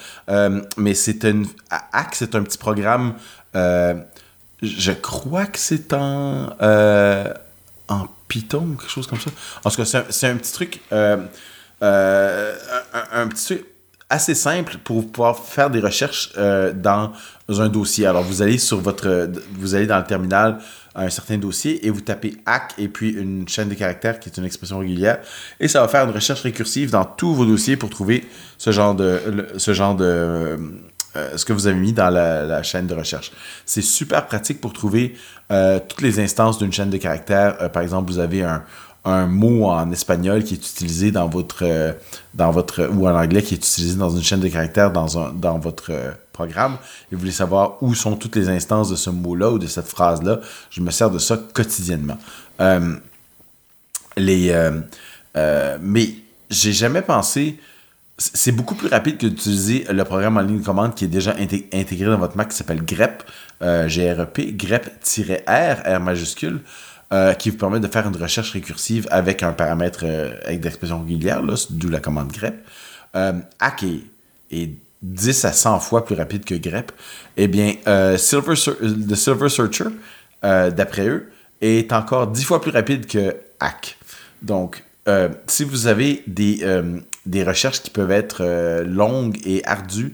[SPEAKER 2] mais c'est une. Hack, c'est un petit programme. je crois que c'est en, en Python ou quelque chose comme ça. En tout cas, c'est un, petit truc. un petit truc assez simple pour pouvoir faire des recherches euh, dans un dossier. Alors, vous allez sur votre, vous allez dans le terminal un certain dossier et vous tapez hack et puis une chaîne de caractères qui est une expression régulière et ça va faire une recherche récursive dans tous vos dossiers pour trouver ce genre de, ce genre de, euh, ce que vous avez mis dans la, chaîne de recherche. C'est super pratique pour trouver euh, toutes les instances d'une chaîne de caractères. par exemple, vous avez un, un mot en espagnol qui est utilisé dans votre, euh, dans votre ou en anglais qui est utilisé dans une chaîne de caractères dans, votre euh, programme et vous voulez savoir où sont toutes les instances de ce mot-là ou de cette phrase-là, je me sers de ça quotidiennement. Euh, les, mais j'ai jamais pensé. C'est beaucoup plus rapide que d'utiliser le programme en ligne de commande qui est déjà intégré dans votre Mac qui s'appelle grep, G-R-E-P, grep-R, R majuscule. Euh, qui vous permet de faire une recherche récursive avec un paramètre euh, avec d'expression régulière, d'où la commande grep. Euh, Hack est, 10 à 100 fois plus rapide que grep. Eh bien, Silver le Silver Searcher, d'après eux, est encore 10 fois plus rapide que Hack. Donc, si vous avez des, des recherches qui peuvent être longues et ardues,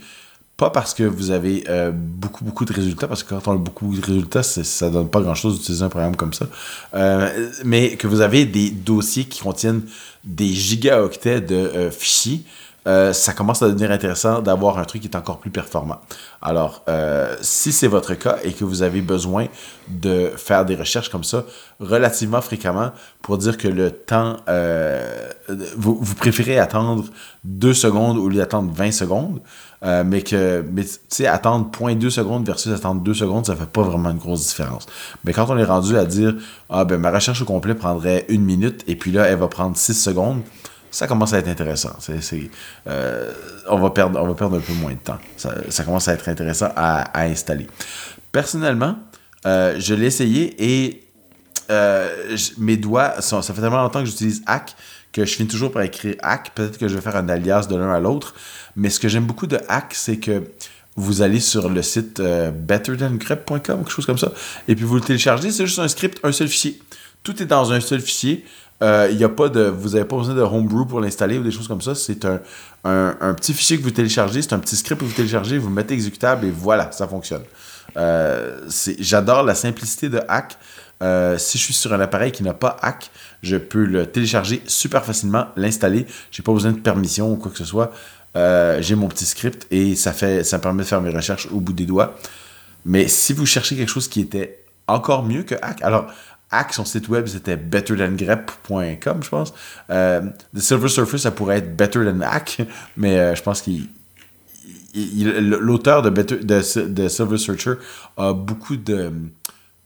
[SPEAKER 2] pas parce que vous avez euh, beaucoup, beaucoup de résultats, parce que quand on a beaucoup de résultats, ça donne pas grand-chose d'utiliser un programme comme ça. Euh, mais que vous avez des dossiers qui contiennent des gigaoctets de euh, fichiers, ça commence à devenir intéressant d'avoir un truc qui est encore plus performant. Alors, si c'est votre cas et que vous avez besoin de faire des recherches comme ça relativement fréquemment pour dire que le temps, vous, vous, préférez attendre deux secondes au lieu d'attendre 20 secondes, euh, mais que, mais, tu sais, attendre 0.2 secondes versus attendre 2 secondes, ça fait pas vraiment une grosse différence. Mais quand on est rendu à dire, ah ben ma recherche au complet prendrait une minute, et puis là, elle va prendre 6 secondes, ça commence à être intéressant. Euh, on, va perdre, on va perdre un peu moins de temps. Ça, commence à être intéressant à, installer. Personnellement, euh, je l'ai essayé et mes doigts, ça fait tellement longtemps que j'utilise Hack que je finis toujours par écrire hack. Peut-être que je vais faire un alias de l'un à l'autre. Mais ce que j'aime beaucoup de hack, c'est que vous allez sur le site euh, betterthangrep.com quelque chose comme ça, et puis vous le téléchargez. C'est juste un script, un seul fichier. Tout est dans un seul fichier. Euh, a pas de, vous n'avez pas besoin de homebrew pour l'installer ou des choses comme ça. C'est un, petit fichier que vous téléchargez, c'est un petit script que vous téléchargez, vous mettez exécutable et voilà, ça fonctionne. Euh, j'adore la simplicité de Hack. Euh, si je suis sur un appareil qui n'a pas Hack, je peux le télécharger super facilement, l'installer. J'ai pas besoin de permission ou quoi que ce soit. Euh, j'ai mon petit script et ça, fait, ça me permet de faire mes recherches au bout des doigts. Mais si vous cherchez quelque chose qui était encore mieux que Hack, alors Hack, son site web, c'était betterthangrep.com, je pense. Euh, The Silver Surfer, ça pourrait être Better Than Hack, mais je pense qu'il l'auteur de, de, Silver Searcher a beaucoup de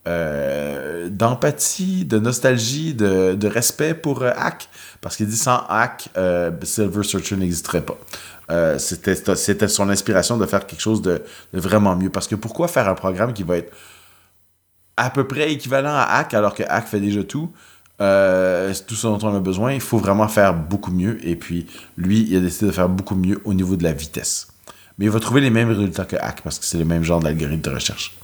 [SPEAKER 2] euh, d'empathie, de nostalgie, de, respect pour euh, Hack. Parce qu'il dit sans Hack, euh, Silver Searcher n'existerait pas. C'était son inspiration de faire quelque chose de, vraiment mieux. Parce que pourquoi faire un programme qui va être à peu près équivalent à Hack alors que Hack fait déjà tout? Tout ce dont on a besoin, il faut vraiment faire beaucoup mieux. Et puis, lui, il a décidé de faire beaucoup mieux au niveau de la vitesse. Mais il va trouver les mêmes résultats que Hack parce que c'est le même genre d'algorithme de recherche.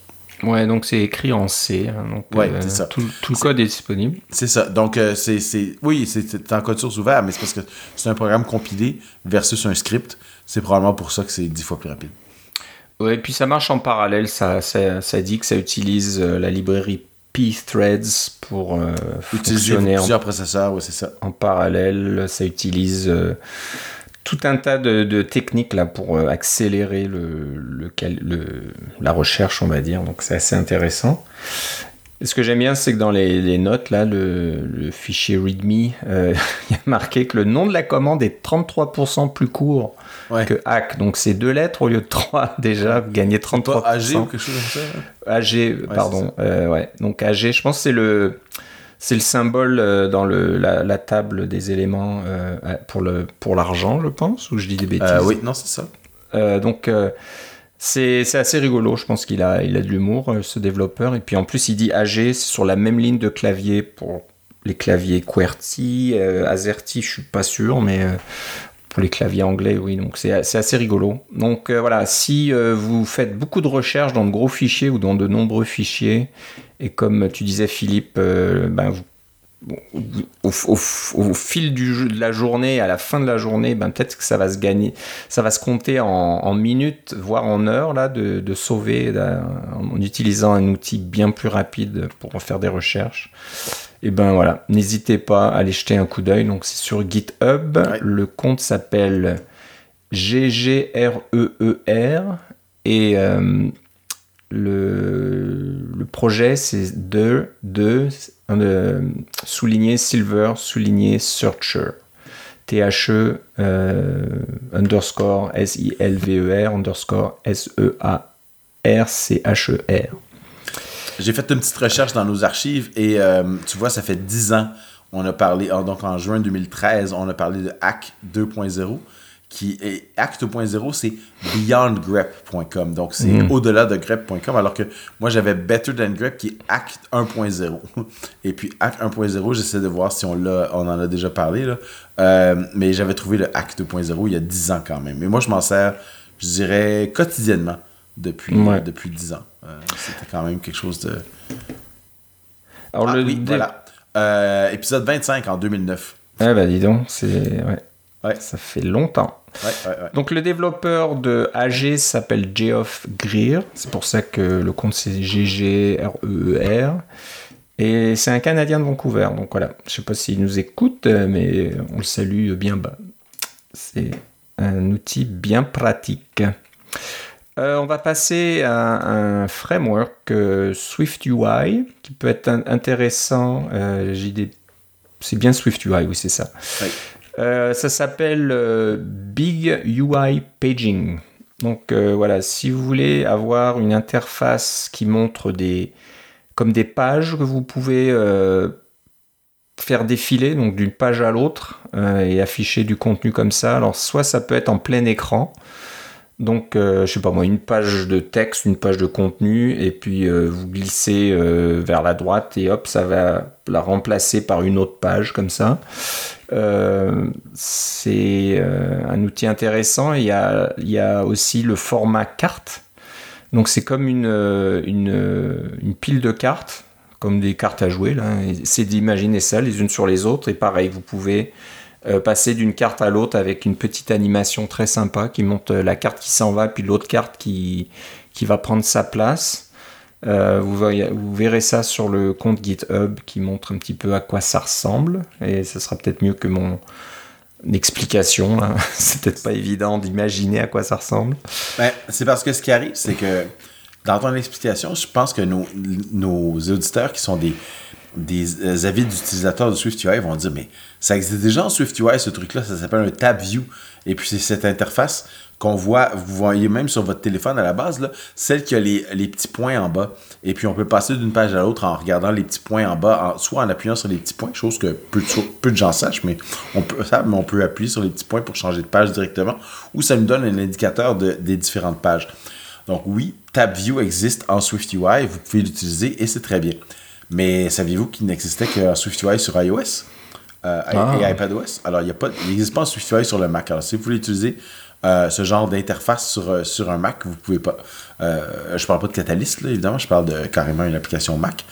[SPEAKER 1] Ouais, donc c'est écrit en C. Hein, donc, ouais, euh, c'est ça. Tout, le code est disponible.
[SPEAKER 2] C'est ça. Donc, euh, c'est, oui, c'est en code source ouvert, mais c'est parce que c'est un programme compilé versus un script. C'est probablement pour ça que c'est dix fois plus rapide.
[SPEAKER 1] Ouais, et puis ça marche en parallèle. Ça, ça, ça dit que ça utilise euh, la librairie P-Threads pour
[SPEAKER 2] Utiliser
[SPEAKER 1] fonctionner en,
[SPEAKER 2] plusieurs processeurs, ouais, c'est ça.
[SPEAKER 1] en parallèle. Ça utilise tout un tas de, de techniques là pour euh, accélérer le, le, cal- le- la recherche, on va dire. Donc c'est assez intéressant. Ce que j'aime bien, c'est que dans les, les notes, là, le, le fichier README, euh, <laughs> il y a marqué que le nom de la commande est 33% plus court
[SPEAKER 2] Ouais.
[SPEAKER 1] que hack. Donc c'est deux lettres au lieu de trois <laughs> déjà. Vous gagnez 33%.
[SPEAKER 2] Pas AG ou quelque chose comme ça. hein?
[SPEAKER 1] AG, pardon. euh, ouais. Donc AG, je pense que c'est le, c'est le symbole euh, dans le, la, la table des éléments euh, pour le pour l'argent, je pense, ou je dis des bêtises?
[SPEAKER 2] Euh, oui, non, c'est ça.
[SPEAKER 1] Euh, donc euh, c'est c'est assez rigolo. Je pense qu'il a il a de l'humour euh, ce développeur. Et puis en plus il dit AG, sur la même ligne de clavier pour les claviers QWERTY, euh, AZERTY, je suis pas sûr, mais euh, pour les claviers anglais, oui, donc c'est assez rigolo. Donc euh, voilà, si euh, vous faites beaucoup de recherches dans de gros fichiers ou dans de nombreux fichiers, et comme tu disais Philippe, euh, ben, au, fil de la journée, à la fin de la journée, ben, peut-être que ça va se gagner, ça va se compter en, minutes, voire en heures, là, de, sauver en utilisant un outil bien plus rapide pour faire des recherches. Et ben voilà, n'hésitez pas à aller jeter un coup d'œil. Donc c'est sur GitHub.
[SPEAKER 2] Ouais.
[SPEAKER 1] Le compte s'appelle GGREER E et euh, le, le projet c'est de, de, euh, souligner silver, souligner searcher. T-H-E euh, underscore S-I-L-V-E-R underscore S-E-A-R-C-H-E-R.
[SPEAKER 2] J'ai fait une petite recherche dans nos archives et euh, tu vois, ça fait 10 ans. On a parlé, ah, donc en juin 2013, on a parlé de Hack 2.0. Qui est, Hack 2.0, c'est beyondgrep.com. Donc, c'est
[SPEAKER 1] Mm.
[SPEAKER 2] au-delà de grep.com. Alors que moi, j'avais Better Than Grep qui est Hack 1.0. <laughs> Et puis, Hack 1.0, j'essaie de voir si on, l'a, on en a déjà parlé. Là. Euh, mais j'avais trouvé le Hack 2.0 il y a 10 ans quand même. Mais moi, je m'en sers, je dirais, quotidiennement depuis,
[SPEAKER 1] Ouais.
[SPEAKER 2] depuis 10 ans. Euh, c'était quand même quelque chose de.
[SPEAKER 1] Alors
[SPEAKER 2] Ah
[SPEAKER 1] le
[SPEAKER 2] oui, voilà. Euh, épisode 25 en 2009.
[SPEAKER 1] Ah bah dis donc, c'est ouais.
[SPEAKER 2] Ouais.
[SPEAKER 1] ça fait longtemps.
[SPEAKER 2] Ouais, ouais, ouais.
[SPEAKER 1] Donc le développeur de AG s'appelle Geoff Greer, c'est pour ça que le compte c'est GGREER. E Et c'est un Canadien de Vancouver, donc voilà. Je sais pas s'il nous écoute, euh, mais on le salue bien bas. C'est un outil bien pratique. Euh, on va passer à un framework euh, SwiftUI qui peut être in- intéressant. Euh, C'est bien SwiftUI, oui, c'est ça. Euh, ça s'appelle Big UI Paging. Donc voilà, si vous voulez avoir une interface qui montre des comme des pages que vous pouvez faire défiler donc d'une page à l'autre et afficher du contenu comme ça. Alors soit ça peut être en plein écran, donc euh, je sais pas moi une page de texte, une page de contenu et puis euh, vous glissez euh, vers la droite et hop ça va la remplacer par une autre page comme ça. Euh, c'est un outil intéressant. Il y, a, aussi le format carte. Donc c'est comme une, une, pile de cartes, comme des cartes à jouer. Là. C'est d'imaginer ça les unes sur les autres. Et pareil, vous pouvez euh, passer d'une carte à l'autre avec une petite animation très sympa qui montre la carte qui s'en va, puis l'autre carte qui, qui va prendre sa place. Euh, vous, vous verrez ça sur le compte GitHub qui montre un petit peu à quoi ça ressemble. Et ça sera peut-être mieux que mon explication. là. <laughs> C'est peut-être pas évident d'imaginer à quoi ça ressemble.
[SPEAKER 2] Ben, c'est parce que ce qui arrive, c'est que dans ton explication, je pense que nos, nos auditeurs qui sont des, des euh, avis d'utilisateurs de SwiftUI vont dire Mais ça existe déjà en SwiftUI, ce truc-là, ça s'appelle un tab view. Et puis c'est cette interface qu'on voit, vous voyez même sur votre téléphone à la base, là, celle qui a les, les petits points en bas. Et puis on peut passer d'une page à l'autre en regardant les petits points en bas, soit en appuyant sur les petits points, chose que peu de, peu de gens sachent, mais on peut, ça, mais on peut appuyer sur les petits points pour changer de page directement, ou ça nous donne un indicateur de- des différentes pages. Donc oui, TabView existe en SwiftUI, vous pouvez l'utiliser et c'est très bien. Mais saviez-vous qu'il n'existait qu'en SwiftUI sur iOS? Euh,
[SPEAKER 1] Ah.
[SPEAKER 2] et iPadOS? Alors, il n'existe pas en SwiftUI sur le Mac. Alors, si vous voulez utiliser euh, ce genre d'interface sur, euh, sur un Mac, vous pouvez pas. Euh, je parle pas de Catalyst, là, évidemment, je parle de carrément une application Mac.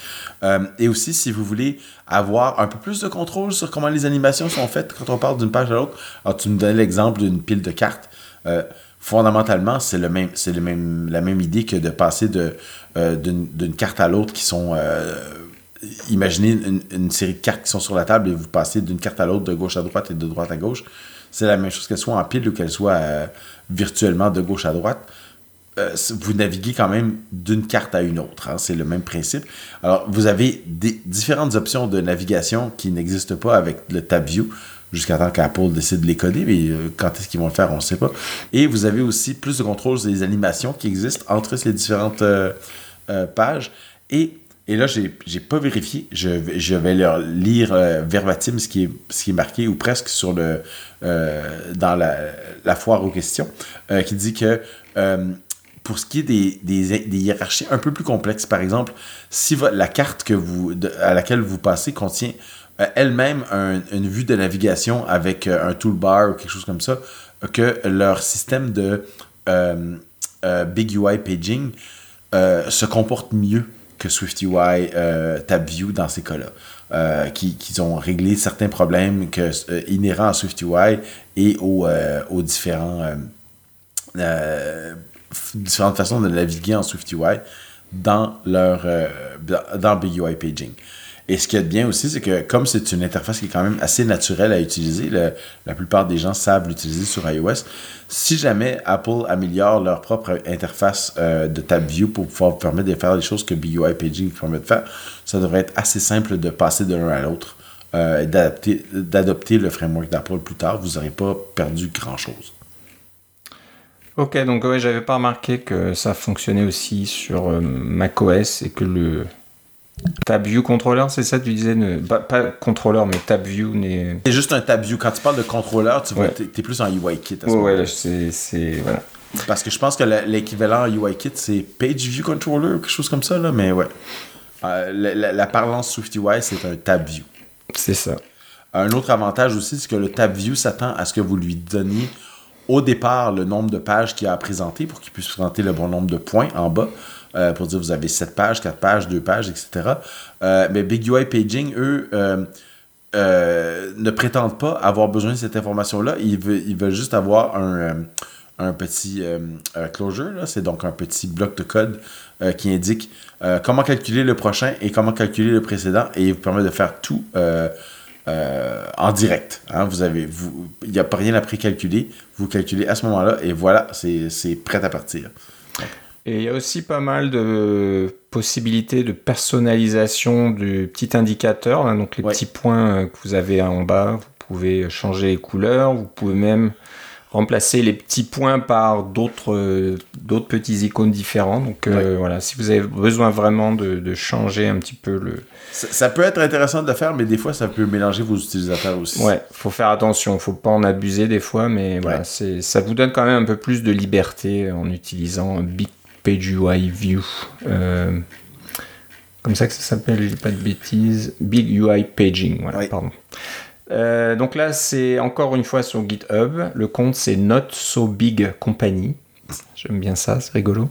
[SPEAKER 2] Euh, et aussi, si vous voulez avoir un peu plus de contrôle sur comment les animations sont faites quand on parle d'une page à l'autre, alors tu me donnais l'exemple d'une pile de cartes. Fondamentalement, c'est le même, c'est le même, la même idée que de passer de, d'une, carte à l'autre qui sont. Euh, imaginez une, série de cartes qui sont sur la table et vous passez d'une carte à l'autre de gauche à droite et de droite à gauche. C'est la même chose qu'elle soit en pile ou qu'elle soit euh, virtuellement de gauche à droite. vous naviguez quand même d'une carte à une autre. Hein. c'est le même principe. Alors, vous avez différentes options de navigation qui n'existent pas avec le Tab View jusqu'à temps qu'Apple décide de les coder, mais euh, quand est-ce qu'ils vont le faire, on ne sait pas. Et vous avez aussi plus de contrôle sur les animations qui existent entre les différentes euh, euh, pages. Et, et là, je n'ai pas vérifié, je, je, vais leur lire verbatim ce qui, est, ce qui est marqué, ou presque sur le, dans la, la, foire aux questions, qui dit que pour ce qui est des, des, des, hiérarchies un peu plus complexes, par exemple, si la carte que vous, à laquelle vous passez contient euh, elle-même une vue de navigation avec euh, un toolbar ou quelque chose comme ça, que leur système de euh, Big UI paging se comporte mieux que SwiftUI TabView dans ces cas-là. qui, qui, ont réglé certains problèmes que, inhérents à SwiftUI et aux, aux différents, différentes façons de naviguer en SwiftUI dans, leur, dans Big UI Paging. Et ce qui est bien aussi, c'est que comme c'est une interface qui est quand même assez naturelle à utiliser, la plupart des gens savent l'utiliser sur iOS. Si jamais Apple améliore leur propre interface euh, de Tab View pour pouvoir permettre de faire des choses que BUI Paging permet de faire, ça devrait être assez simple de passer de l'un à l'autre euh, et d'adopter le framework d'Apple plus tard. Vous n'aurez pas perdu grand-chose.
[SPEAKER 1] Ok, donc ouais, j'avais pas remarqué que ça fonctionnait aussi sur euh, macOS et que le, Tab View Controller, c'est ça tu disais ne... pas, pas contrôleur, mais Tab View n'est.
[SPEAKER 2] C'est juste un Tab View. Quand tu parles de contrôleur, tu vois, es, plus en UI Kit.
[SPEAKER 1] À ce ouais, c'est. Voilà.
[SPEAKER 2] Parce que je pense que l'équivalent UI Kit, c'est Page View Controller ou quelque chose comme ça, là, mais ouais. Euh, la, la, parlance SwiftUI, c'est un Tab View.
[SPEAKER 1] C'est ça.
[SPEAKER 2] Un autre avantage aussi, c'est que le Tab View s'attend à ce que vous lui donniez au départ le nombre de pages qu'il a à présenter pour qu'il puisse présenter le bon nombre de points en bas. Euh, pour dire vous avez 7 pages, 4 pages, 2 pages, etc. Euh, mais Big UI Paging, eux, euh, ne prétendent pas avoir besoin de cette information-là. Ils, veulent, juste avoir un, petit closure. C'est donc un petit bloc de code qui indique comment calculer le prochain et comment calculer le précédent et il vous permet de faire tout. En direct. Hein. vous avez, il n'y a pas rien à précalculer. Vous calculez à ce moment-là et voilà, c'est prêt à partir.
[SPEAKER 1] Et il y a aussi pas mal de possibilités de personnalisation du petit indicateur, hein, donc les petits points euh, que vous avez en bas, vous pouvez changer les couleurs, vous pouvez même remplacer les petits points par d'autres euh, d'autres petits icônes différents. Donc euh, voilà, si vous avez besoin vraiment de, changer un petit peu le...
[SPEAKER 2] Ça, peut être intéressant de le faire, mais des fois ça peut mélanger vos utilisateurs aussi.
[SPEAKER 1] Ouais, faut faire attention, faut pas en abuser des fois, mais voilà, c'est ça vous donne quand même un peu plus de liberté en utilisant Big Page UI View. Euh, comme ça que ça s'appelle, pas de bêtises. Big UI Paging, voilà, pardon. Euh, donc là, c'est encore une fois sur GitHub. Le compte, c'est Not So Big Company. J'aime bien ça, c'est rigolo.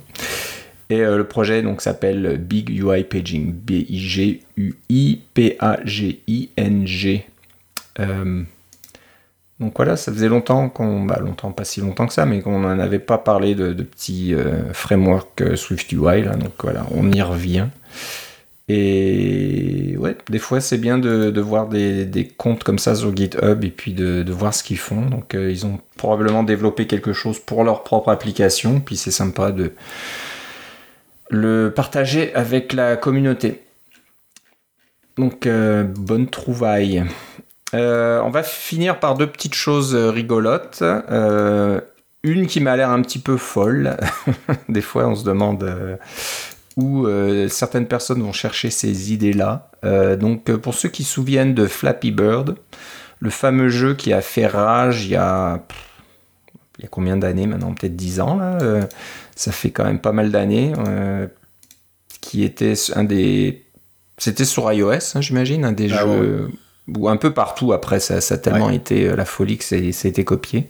[SPEAKER 1] Et euh, le projet donc s'appelle Big UI Paging. B-I-G-U-I-P-A-G-I-N-G. Donc voilà, ça faisait longtemps qu'on, bah longtemps, pas si longtemps que ça, mais qu'on n'en avait pas parlé de, petits euh, frameworks euh, SwiftUI. Là, donc voilà, on y revient. Et ouais, des fois c'est bien de, voir des, comptes comme ça sur GitHub et puis de, voir ce qu'ils font. Donc euh, ils ont probablement développé quelque chose pour leur propre application, puis c'est sympa de le partager avec la communauté. Donc bonne trouvaille. Euh, on va finir par deux petites choses euh, rigolotes. Euh, une qui m'a l'air un petit peu folle. <laughs> Des fois, on se demande où certaines personnes vont chercher ces idées-là. donc, pour ceux qui se souviennent de Flappy Bird, le fameux jeu qui a fait rage il y a, il y a combien d'années maintenant? Peut-être 10 ans. Là ça fait quand même pas mal d'années. qui était un des. C'était sur iOS, hein, j'imagine, un des ah jeux ou un peu partout après, ça, ça a tellement été euh, la folie que ça, a été copié.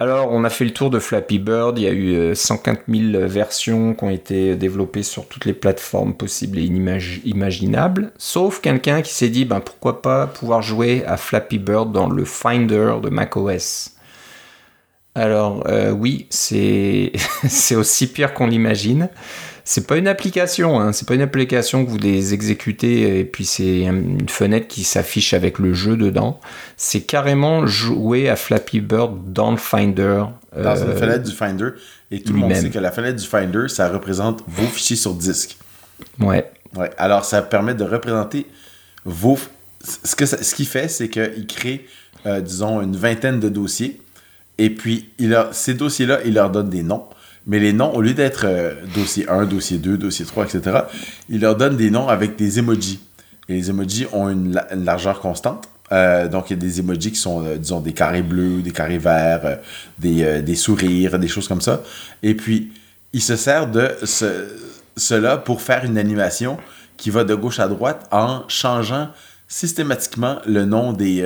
[SPEAKER 1] Alors, on a fait le tour de Flappy Bird. Il y a eu 150 euh, 000 versions qui ont été développées sur toutes les plateformes possibles et inimaginables. Sauf quelqu'un qui s'est dit, ben, pourquoi pas pouvoir jouer à Flappy Bird dans le Finder de macOS. Alors euh, oui, c'est <laughs> c'est aussi pire qu'on l'imagine. C'est pas une application, hein. c'est pas une application que vous les exécutez et puis c'est une fenêtre qui s'affiche avec le jeu dedans. C'est carrément jouer à Flappy Bird dans le Finder.
[SPEAKER 2] Dans une
[SPEAKER 1] euh,
[SPEAKER 2] fenêtre du Finder. Et tout le monde sait que la fenêtre du Finder, ça représente vos fichiers sur disque.
[SPEAKER 1] Ouais.
[SPEAKER 2] Ouais. Alors, ça permet de représenter vos. Ce ça- ce qu'il fait, c'est qu'il crée, euh, disons, une vingtaine de dossiers. Et puis, il a, ces dossiers-là, il leur donne des noms. Mais les noms, au lieu d'être euh, dossier 1, dossier 2, dossier 3, etc., il leur donne des noms avec des emojis. Et les emojis ont une, la- une largeur constante. Euh, donc, il y a des emojis qui sont, euh, disons, des carrés bleus, des carrés verts, des, des sourires, des choses comme ça. Et puis, il se sert de ce- cela pour faire une animation qui va de gauche à droite en changeant systématiquement le nom des,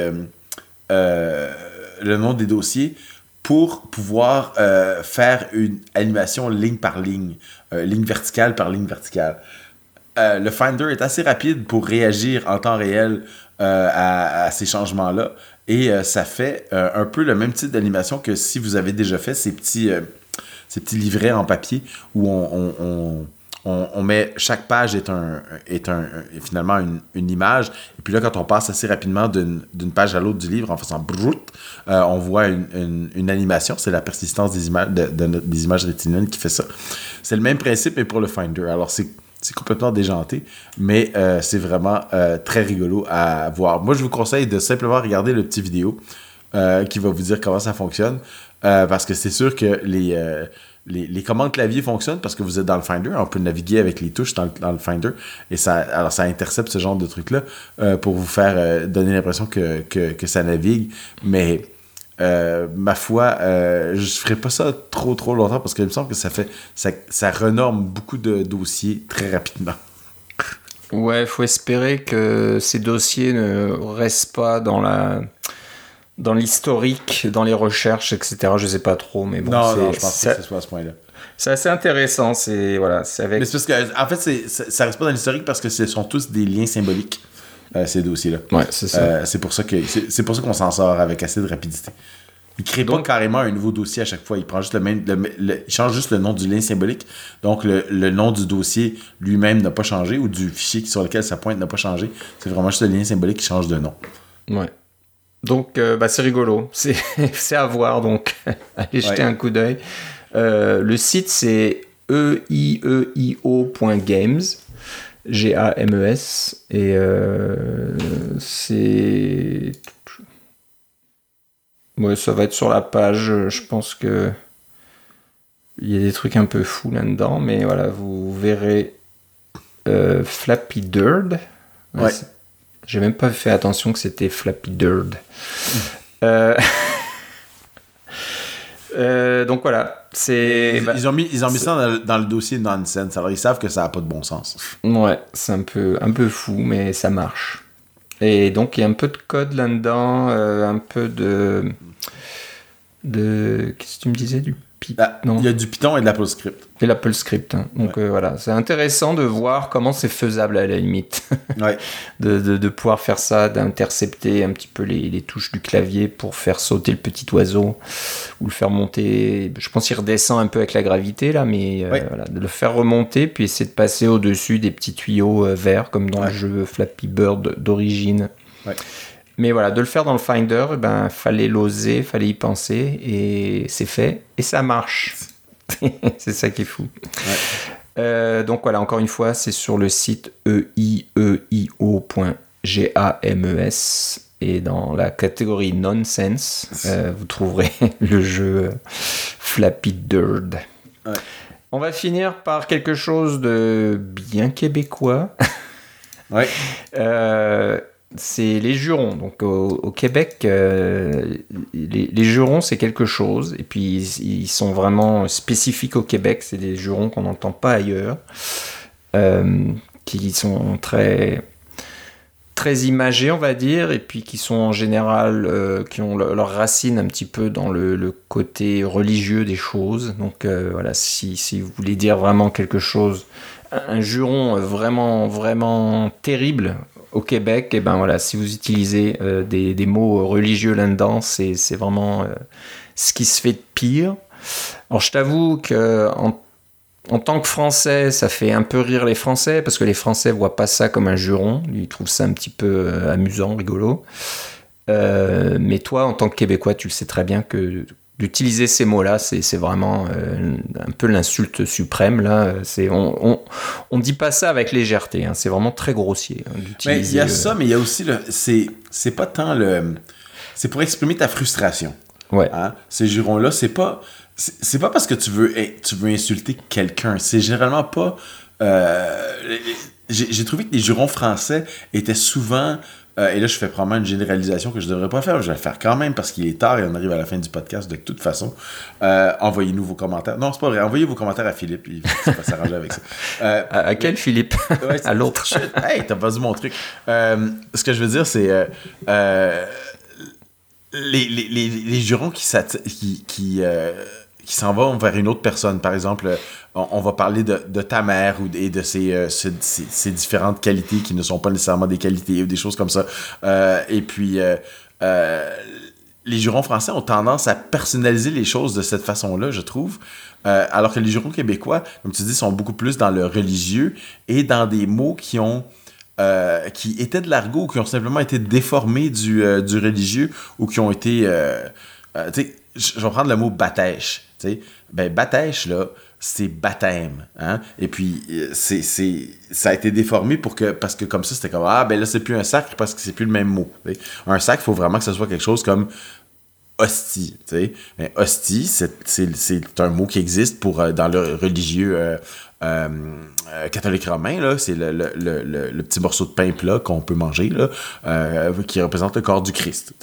[SPEAKER 2] le nom des dossiers pour pouvoir euh, faire une animation ligne par ligne, euh, ligne verticale par ligne verticale. Euh, le Finder est assez rapide pour réagir en temps réel à, ces changements-là. Et ça fait un peu le même type d'animation que si vous avez déjà fait ces petits, ces petits livrets en papier où on- on- met chaque page est un est un finalement une, une image. Et puis là quand on passe assez rapidement d'une page à l'autre du livre en faisant brout euh, on voit une, une- animation. C'est la persistance des images des images rétiniennes qui fait ça. C'est le même principe mais pour le Finder. Alors c'est c'est complètement déjanté, mais euh, c'est vraiment euh, très rigolo à voir. Moi, je vous conseille de simplement regarder le petit vidéo euh, qui va vous dire comment ça fonctionne, parce que c'est sûr que les, les, commandes clavier fonctionnent parce que vous êtes dans le Finder, on peut naviguer avec les touches dans le, Finder, et ça, alors ça intercepte ce genre de truc-là euh, pour vous faire euh, donner l'impression que, ça navigue, mais euh, ma foi, je ferai pas ça trop trop longtemps parce qu'il me semble que ça fait ça, ça renorme beaucoup de dossiers très rapidement.
[SPEAKER 1] Ouais, faut espérer que ces dossiers ne restent pas dans la dans l'historique, dans les recherches, etc. Je sais pas trop, mais bon,
[SPEAKER 2] non,
[SPEAKER 1] c'est-
[SPEAKER 2] non, je pense pas que ce soit à ce point-là.
[SPEAKER 1] c'est assez intéressant. C'est voilà, c'est avec
[SPEAKER 2] Mais c'est parce que en fait, c'est, ça, ça reste pas dans l'historique parce que ce sont tous des liens symboliques, euh, ces dossiers-là.
[SPEAKER 1] ouais, c'est ça.
[SPEAKER 2] Euh, c'est pour ça que c'est, pour ça qu'on s'en sort avec assez de rapidité. Il crée pas
[SPEAKER 1] Donc-
[SPEAKER 2] carrément un nouveau dossier à chaque fois. Il prend juste le même, le- le- il change juste le nom du lien symbolique. Donc le, le nom du dossier lui-même n'a pas changé ou du fichier sur lequel ça pointe n'a pas changé. C'est vraiment juste le lien symbolique qui change de nom.
[SPEAKER 1] Ouais. Donc, euh, bah, c'est rigolo. <laughs> C'est à voir, donc <laughs> allez jeter
[SPEAKER 2] Ouais.
[SPEAKER 1] un coup d'œil. Euh, le site, c'est e eieio.games. G-A-M-E-S. Et euh, c'est. Ouais, ça va être sur la page. Je pense que. Il y a des trucs un peu fous là-dedans, mais voilà, vous verrez Flappy Bird.
[SPEAKER 2] Ouais.
[SPEAKER 1] c'est- J'ai même pas fait attention que c'était Flappy Bird. Euh, <laughs> euh, donc voilà, c'est.
[SPEAKER 2] Ils,
[SPEAKER 1] bah,
[SPEAKER 2] ils ont mis, ils ont mis ça dans le, dans le dossier nonsense. Alors ils savent que ça n'a pas de bon sens.
[SPEAKER 1] Ouais, c'est un peu, un peu fou, mais ça marche. Et donc, il y a un peu de code là-dedans, euh, un peu de. de. Qu'est-ce que tu me disais Du Python?
[SPEAKER 2] Ah,
[SPEAKER 1] Non.
[SPEAKER 2] Il y a du Python et de l'Apple Script.
[SPEAKER 1] Et l'Apple Script. hein. Donc euh, voilà, c'est intéressant de voir comment c'est faisable à la limite. <laughs>
[SPEAKER 2] Ouais.
[SPEAKER 1] de, de, de pouvoir faire ça, d'intercepter un petit peu les, les touches du clavier pour faire sauter le petit oiseau ou le faire monter. Je pense qu'il redescend un peu avec la gravité là, mais euh, voilà, de le faire remonter puis essayer de passer au-dessus des petits tuyaux euh, verts comme dans le jeu Flappy Bird d'origine. Mais voilà, de le faire dans le Finder, eh ben fallait l'oser, fallait y penser et c'est fait et ça marche. <laughs> c'est ça qui est fou. Euh, donc voilà, encore une fois, c'est sur le site e eieio.games et dans la catégorie Nonsense, euh, vous trouverez <laughs> le jeu euh, Flappy Bird.
[SPEAKER 2] Ouais.
[SPEAKER 1] On va finir par quelque chose de bien québécois.
[SPEAKER 2] Ouais. <laughs>
[SPEAKER 1] Euh, c'est les jurons. Donc au, Québec, euh, les, jurons c'est quelque chose. Et puis ils, sont vraiment spécifiques au Québec. C'est des jurons qu'on n'entend pas ailleurs, euh, qui sont très très imagés, on va dire, et puis qui sont en général, euh, qui ont le- leurs racines un petit peu dans le, côté religieux des choses. Donc voilà, si, si vous voulez dire vraiment quelque chose, un juron vraiment, vraiment terrible au Québec, et ben voilà, si vous utilisez euh, des, des mots religieux là-dedans, c'est vraiment euh, ce qui se fait de pire. Alors je t'avoue que en, tant que Français, ça fait un peu rire les Français parce que les Français voient pas ça comme un juron. Ils trouvent ça un petit peu euh, amusant, rigolo. Mais toi, en tant que Québécois, tu le sais très bien que d'utiliser ces mots-là, c'est vraiment euh, un peu l'insulte suprême. Là, c'est on, on, dit pas ça avec légèreté. Hein. c'est vraiment très grossier. Hein,
[SPEAKER 2] mais il y a ça, mais il y a aussi le. C'est pas tant le. C'est pour exprimer ta frustration.
[SPEAKER 1] Ouais.
[SPEAKER 2] Hein. Ces jurons-là, c'est pas. C'est pas parce que tu veux, tu veux insulter quelqu'un. C'est généralement pas. Euh, j'ai trouvé que les jurons français étaient souvent euh, et là, je fais probablement une généralisation que je ne devrais pas faire. Je vais le faire quand même parce qu'il est tard et on arrive à la fin du podcast. De toute façon, euh, envoyez-nous vos commentaires. Non, c'est pas vrai. Envoyez vos commentaires à Philippe. Il va s'arranger avec ça. <laughs>
[SPEAKER 1] Euh, à, quel Philippe? <laughs> À l'autre.
[SPEAKER 2] hey, t'as pas dit mon truc. ce que je veux dire, c'est. Les, les, les, les, jurons qui, qui, qui qui s'en va vers une autre personne. Par exemple, on, va parler de, ta mère ou et de ses, ses, différentes qualités qui ne sont pas nécessairement des qualités ou des choses comme ça. Euh, et puis, euh, euh, les jurons français ont tendance à personnaliser les choses de cette façon-là, je trouve. alors que les jurons québécois, comme tu dis, sont beaucoup plus dans le religieux et dans des mots qui ont... qui étaient de l'argot ou qui ont simplement été déformés du, du religieux ou qui ont été... sais, je vais prendre le mot bâtèche ben, baptêche, là, c'est baptême. Hein? Et puis, euh, c'est, ça a été déformé pour que, parce que comme ça, c'était comme, ah, ben là, c'est plus un sacre parce que c'est plus le même mot. Un sacre, il faut vraiment que ce soit quelque chose comme hostie. Mais hostie, c'est, un mot qui existe pour, euh, dans le religieux euh, catholique romain. C'est le, petit morceau de pain plat qu'on peut manger, là, qui représente le corps du Christ.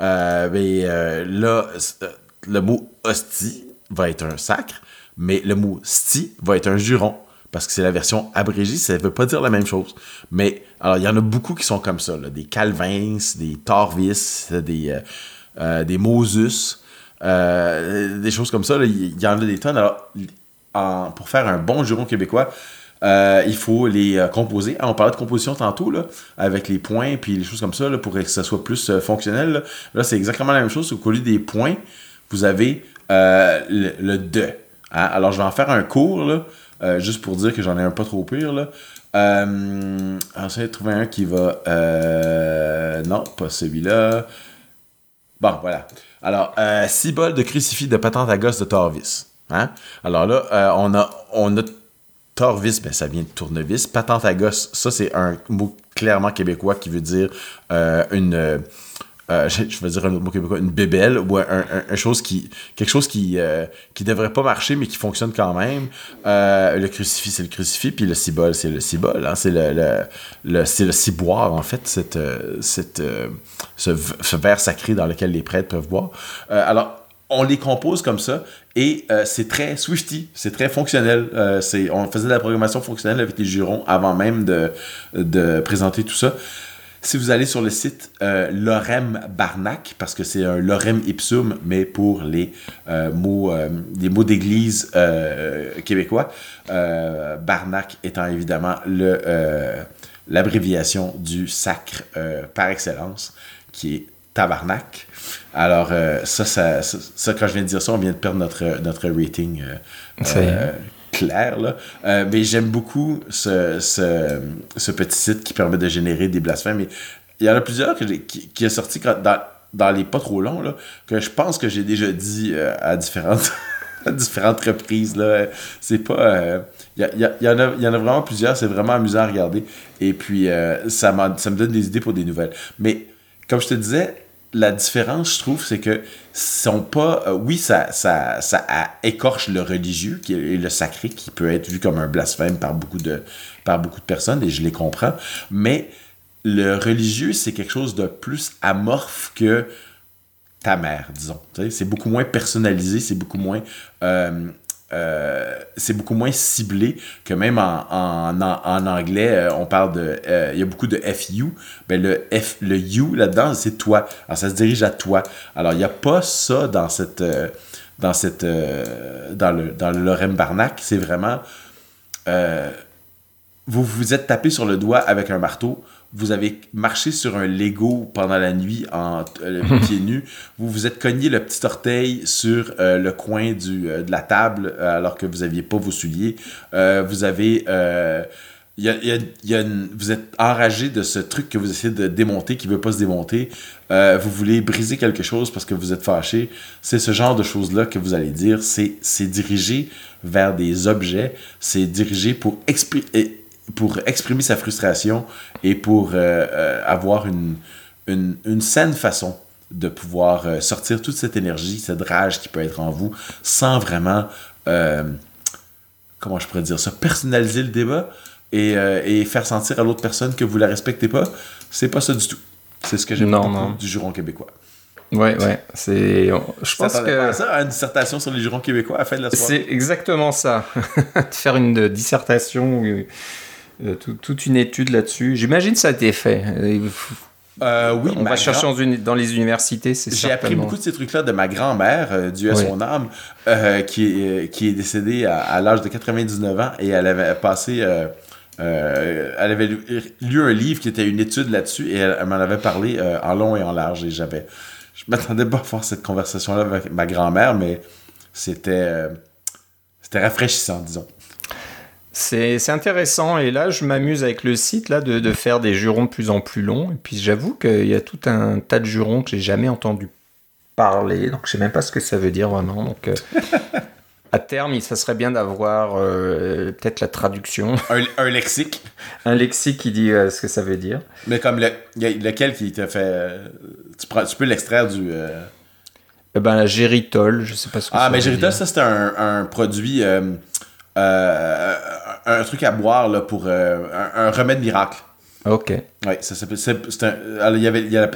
[SPEAKER 2] mais là, le mot hostie, va être un sacre, mais le mot sti va être un juron. Parce que c'est la version abrégée, ça ne veut pas dire la même chose. Mais, alors, il y en a beaucoup qui sont comme ça, des Calvins, des Torvis, des, euh, euh, des Moses, euh, des choses comme ça. Il y en a des tonnes. Alors, pour faire un bon juron québécois, il faut les composer. Ah, on parlait de composition tantôt, là, avec les points puis les choses comme ça, pour que ça soit plus fonctionnel. Là, c'est exactement la même chose. Au lieu des points, vous avez euh, le, de. Hein. Alors, je vais en faire un cours, là, euh, juste pour dire que j'en ai un pas trop pire. Là. Euh, ensuite, trouver un qui va. Euh, non, pas celui-là. Bon, voilà. Alors, euh, bols de crucifix de patente à gosse de Torvis. Hein? Alors là, on a, on a Torvis, ben, ça vient de tournevis. Patente à gosse, ça, c'est un mot clairement québécois qui veut dire une euh, je, un mot québécois, une bébelle ou un, chose qui, quelque chose qui, euh, devrait pas marcher mais qui fonctionne quand même. Euh, le crucifix, c'est le crucifix, puis le cibole, c'est le cibole. Hein, c'est le c'est le ciboire, en fait, cette, cette, ce, ce, verre sacré dans lequel les prêtres peuvent boire. alors, on les compose comme ça et c'est très Swifty, c'est très fonctionnel. c'est, on faisait de la programmation fonctionnelle avec les jurons avant même de, présenter tout ça. Si vous allez sur le site euh, Lorem Barnac, parce que c'est un Lorem Ipsum, mais pour les euh, mots, euh, d'église québécois, Barnac étant évidemment l'abréviation du sacre par excellence, qui est tabarnak. Alors, ça, ça, ça, quand je viens de dire ça, on vient de perdre notre, notre rating clair. Là. Euh, mais j'aime beaucoup ce, ce, petit site qui permet de générer des blasphèmes. il y en a plusieurs que qui, qui est sorti dans, dans les pas trop longs, là, que je pense que j'ai déjà dit euh, à différentes. <laughs> différentes reprises là c'est pas il euh, y, y, en a, y en a vraiment plusieurs c'est vraiment amusant à regarder et puis ça, ça me donne des idées pour des nouvelles mais comme je te disais la différence, je trouve, c'est que sont pas. Euh, oui, ça, écorche le religieux est le sacré, qui peut être vu comme un blasphème par beaucoup de, par beaucoup de personnes, et je les comprends. Mais le religieux, c'est quelque chose de plus amorphe que ta mère, disons. C'est beaucoup moins personnalisé, c'est beaucoup moins. Euh, euh, c'est beaucoup moins ciblé que même en, en, en anglais, euh, on parle de. Euh, il y a beaucoup de FU. Ben le, F, le U là-dedans, c'est toi. Alors ça se dirige à toi. Alors il n'y a pas ça dans cette. dans cette. dans, le, dans le Lorem Barnac. C'est vraiment. vous vous êtes tapé sur le doigt avec un marteau vous avez marché sur un Lego pendant la nuit en euh, <laughs> pieds nus, vous vous êtes cogné le petit orteil sur euh, le coin du, euh, de la table euh, alors que vous n'aviez pas vos souliers, vous avez... il y a- y a- il y a une- vous êtes enragé de ce truc que vous essayez de démonter qui ne veut pas se démonter. Vous voulez briser quelque chose parce que vous êtes fâché. C'est ce genre de choses-là que vous allez dire. C'est dirigé vers des objets. C'est dirigé pour, expri- pour exprimer sa frustration et pour euh, euh, avoir une, une, une saine façon de pouvoir euh, sortir toute cette énergie, cette rage qui peut être en vous sans vraiment... euh, comment je pourrais dire ça, personnaliser le débat et, euh, et faire sentir à l'autre personne que vous la respectez pas, c'est pas ça du tout. C'est ce que j'aime beaucoup du juron québécois.
[SPEAKER 1] Ouais, ouais. C'est. Je pense
[SPEAKER 2] pas
[SPEAKER 1] que.
[SPEAKER 2] ça, une dissertation sur les jurons québécois à la fin de la soirée.
[SPEAKER 1] C'est exactement ça. <laughs> de faire une dissertation, tout- toute une étude là-dessus. J'imagine que ça a été fait. Euh,
[SPEAKER 2] Euh, oui,
[SPEAKER 1] On va chercher
[SPEAKER 2] grand-
[SPEAKER 1] dans, les universités, c'est
[SPEAKER 2] J'ai appris beaucoup de ces trucs-là de ma grand-mère, euh, Dieu à
[SPEAKER 1] Oui.
[SPEAKER 2] son âme, euh, qui, est, euh, qui est décédée à, à l'âge de 99 ans et elle avait passé. euh, euh, elle avait lu, lu un livre qui était une étude là-dessus et elle, elle m'en avait parlé euh, en long et en large. Et j'avais. Je m'attendais pas à faire cette conversation-là avec ma grand-mère, mais c'était. euh, c'était rafraîchissant, disons.
[SPEAKER 1] C'est intéressant et là je m'amuse avec le site là de, de faire des jurons de plus en plus longs et puis j'avoue qu'il y a tout un tas de jurons que j'ai jamais entendu parler donc je sais même pas ce que ça veut dire vraiment donc euh, <laughs> à terme ça serait bien d'avoir euh, peut-être la traduction
[SPEAKER 2] Un, un lexique,
[SPEAKER 1] un lexique qui dit euh, ce que ça veut dire
[SPEAKER 2] mais comme le, lequel qui te fait. tu, prends- tu peux l'extraire du.
[SPEAKER 1] ben la géritol je sais pas ce que
[SPEAKER 2] Ah,
[SPEAKER 1] ça
[SPEAKER 2] mais
[SPEAKER 1] dire.
[SPEAKER 2] ça, c'est un, un produit, euh, un truc à boire là, pour euh, un, un remède miracle.
[SPEAKER 1] ok
[SPEAKER 2] Oui, ça s'appelle. C'est un, alors, y avait, y a-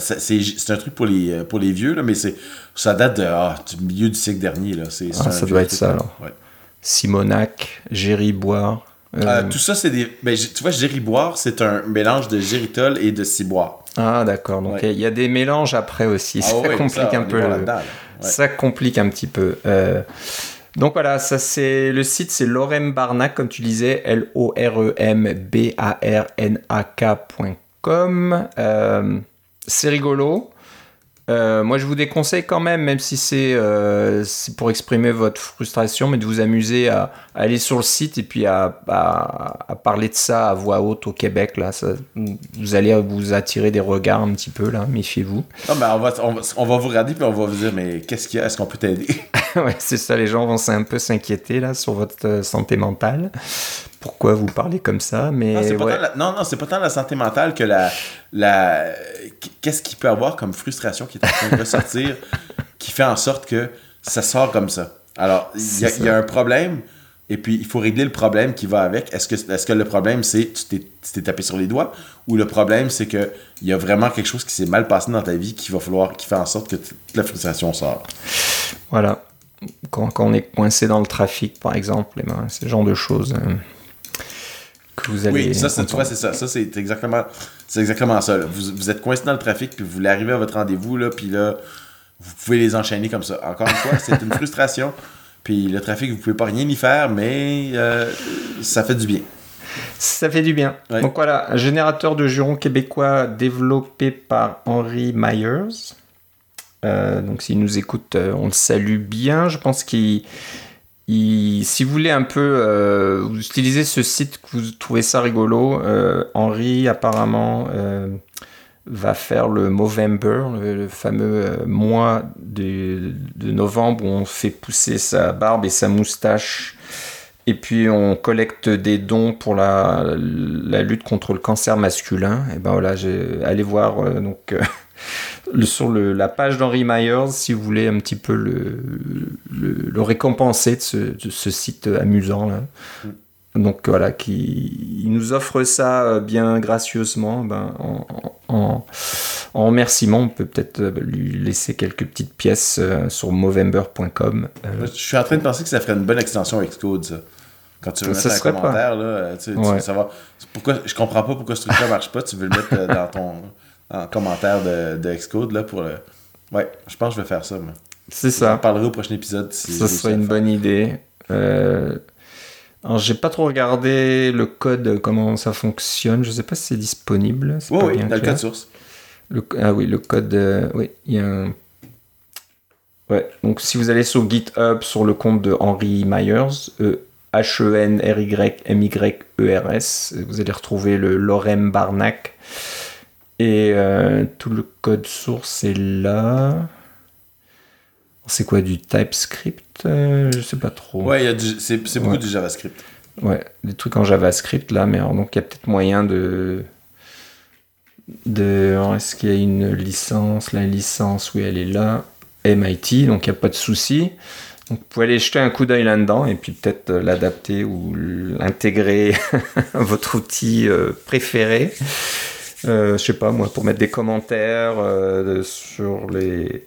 [SPEAKER 2] un truc pour les, euh, pour les vieux, là, mais c'est ça date de, ah, du milieu du siècle dernier. Là. C'est- c'est
[SPEAKER 1] Ah, ça doit être
[SPEAKER 2] truc,
[SPEAKER 1] ça, alors.
[SPEAKER 2] Ouais.
[SPEAKER 1] Simonac Gériboire euh,
[SPEAKER 2] Euh, tout ça, c'est des. Ben, tu vois, Gériboire, c'est un mélange de Géritol et de Ciboire.
[SPEAKER 1] ah d'accord donc
[SPEAKER 2] Ouais.
[SPEAKER 1] il y a des mélanges après aussi
[SPEAKER 2] Ah
[SPEAKER 1] ça
[SPEAKER 2] ouais,
[SPEAKER 1] complique
[SPEAKER 2] ça,
[SPEAKER 1] un
[SPEAKER 2] est
[SPEAKER 1] peu le-.
[SPEAKER 2] Ouais.
[SPEAKER 1] Ça complique un petit peu. Euh, donc voilà, ça c'est le site, c'est Lorem Barnac, comme tu disais, L-O-R-E-M-B-A-R-N-A-K.com. Euh, c'est rigolo. Euh, moi, je vous déconseille quand même, même si c'est euh, c'est pour exprimer votre frustration, mais de vous amuser à, à aller sur le site et puis à, à- à parler de ça à voix haute au Québec. Là, Ça- vous allez vous attirer des regards un petit peu, là, méfiez-vous.
[SPEAKER 2] Non, mais on va, on, va, on va vous regarder puis on va vous dire, mais qu'est-ce qu'il y a? Est-ce qu'on peut t'aider? <laughs>
[SPEAKER 1] Ouais, c'est ça, les gens vont un peu s'inquiéter là sur votre euh, santé mentale. Pourquoi vous parlez comme ça Mais
[SPEAKER 2] Non, c'est pas
[SPEAKER 1] ouais.
[SPEAKER 2] tant la- non, non, c'est pas tant la santé mentale que la. la Qu'est-ce qu'il peut avoir comme frustration qui est en train de ressortir <laughs> qui fait en sorte que ça sort comme ça? Alors, il y, a- y un problème et puis il faut régler le problème qui va avec. Est-ce que, est que le problème c'est tu t'es- tu t'es tapé sur les doigts ou le problème c'est que il y a vraiment quelque chose qui s'est mal passé dans ta vie qui va falloir qui fait en sorte que t- la frustration sort?
[SPEAKER 1] Voilà. Quand, quand on est coincé dans le trafic, par exemple, eh ben, le genre de choses euh, que vous allez.
[SPEAKER 2] Oui, ça, c'est, tu
[SPEAKER 1] entendre.
[SPEAKER 2] vois, c'est ça. Ça, c'est exactement, c'est exactement ça. là. Vous, vous êtes coincé dans le trafic, puis vous voulez arriver à votre rendez-vous, là, puis là, vous pouvez les enchaîner comme ça. Encore une fois, c'est une <laughs> frustration. Puis le trafic, vous pouvez pas rien y faire, mais euh, ça fait du bien.
[SPEAKER 1] Ça fait du bien.
[SPEAKER 2] Ouais.
[SPEAKER 1] Donc voilà, un générateur de jurons québécois développé par Henry Myers. Euh, donc s'il nous écoute, euh, on le salue bien. Je pense qu'il... si vous voulez un peu euh, vous utilisez ce site, vous trouvez ça rigolo, euh, Henry apparemment euh, va faire le Movember, le, fameux euh, mois de, novembre où on fait pousser sa barbe et sa moustache et puis on collecte des dons pour la, la lutte contre le cancer masculin. Et ben voilà, allez voir donc sur le- la page d'Henry Myers si vous voulez un petit peu le, le, le récompenser de ce, de ce site amusant là. Donc voilà, qui il nous offre ça euh, bien gracieusement. Ben, en, en, en remerciement, on peut peut-être euh, lui laisser quelques petites pièces euh, sur movember.com.
[SPEAKER 2] Je suis en train de penser que ça ferait une bonne extension avec Xcode, ça. Quand tu veux
[SPEAKER 1] Ça
[SPEAKER 2] mettre un
[SPEAKER 1] pas.
[SPEAKER 2] commentaire, là, tu, tu-
[SPEAKER 1] Ouais.
[SPEAKER 2] Pourquoi, je comprends pas pourquoi ce truc-là marche pas. Tu veux le mettre dans ton <laughs> en commentaire de, de Xcode, là, pour le... Ouais, je pense que je vais faire ça, moi.
[SPEAKER 1] C'est ça.
[SPEAKER 2] parlerai au prochain épisode. Si
[SPEAKER 1] Ça serait une
[SPEAKER 2] le
[SPEAKER 1] bonne idée. Euh, Alors, j'ai pas trop regardé le code, comment ça fonctionne. Je sais pas si c'est disponible. c'est
[SPEAKER 2] Oui,
[SPEAKER 1] pas
[SPEAKER 2] oui,
[SPEAKER 1] bien
[SPEAKER 2] dans le
[SPEAKER 1] clair.
[SPEAKER 2] code source.
[SPEAKER 1] Le- ah oui, le code. euh, oui, il y a un. Ouais, donc si vous allez sur GitHub sur le compte de Henry Myers, E H-E-N-R-Y-M-Y-E-R-S, vous allez retrouver le Lorem Barnack. Et euh, tout le code source est là. C'est quoi du TypeScript Euh, Je sais pas trop.
[SPEAKER 2] Ouais, il y a du- c'est c'est beaucoup
[SPEAKER 1] Ouais.
[SPEAKER 2] du JavaScript.
[SPEAKER 1] Ouais, des trucs en JavaScript là, mais alors, donc il y a peut-être moyen de. de alors, Est-ce qu'il y a une licence? La licence, oui, elle est là. MIT, donc il n'y a pas de souci. Donc vous pouvez aller jeter un coup d'œil là-dedans et puis peut-être euh, l'adapter ou l'intégrer <laughs> à votre outil euh, préféré. Euh, je sais pas moi, pour mettre des commentaires euh, sur les.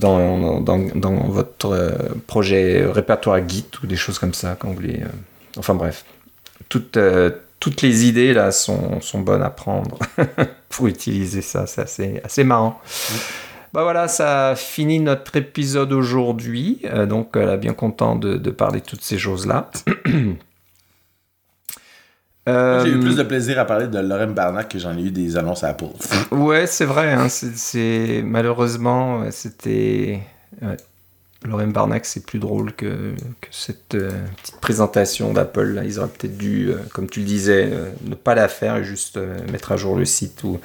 [SPEAKER 1] Dans, dans, dans votre euh, projet répertoire Git ou des choses comme ça quand vous voulez. euh, Enfin bref, toutes, euh, toutes les idées là sont, sont bonnes à prendre <laughs> pour utiliser ça. C'est assez, assez marrant. Bah voilà, ça finit notre épisode aujourd'hui. Euh, donc, euh, là, bien content de, de parler de toutes ces choses-là. <clears throat> Euh,
[SPEAKER 2] J'ai eu plus de plaisir à parler de Lorem Barnack que j'en ai eu des annonces à Apple.
[SPEAKER 1] Ouais, c'est vrai. hein, c'est- malheureusement, euh, c'était. Ouais. Lorem Barnack, c'est plus drôle que, que cette euh, petite présentation d'Apple. Ils auraient peut-être dû, euh, comme tu le disais, euh, ne pas la faire et juste euh, mettre à jour le site ou,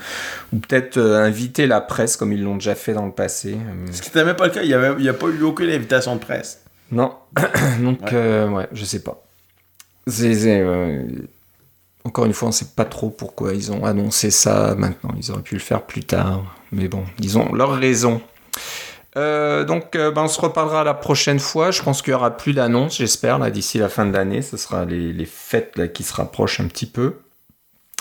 [SPEAKER 1] ou peut-être euh, inviter la presse comme ils l'ont déjà fait dans le passé. Euh,
[SPEAKER 2] Ce qui n'était même pas le cas, il n'y a, pas eu aucune invitation de presse.
[SPEAKER 1] Non, <coughs> donc
[SPEAKER 2] Ouais.
[SPEAKER 1] euh, ouais, je sais pas. C'est- euh, Encore une fois, on sait pas trop pourquoi ils ont annoncé ça maintenant. Ils auraient pu le faire plus tard, mais bon, ils ont leurs raisons. Euh, donc, euh, ben, on se reparlera la prochaine fois. Je pense qu'il y aura plus d'annonces, j'espère, d'ici la fin de l'année. Ce sera les, fêtes qui se rapprochent un petit peu.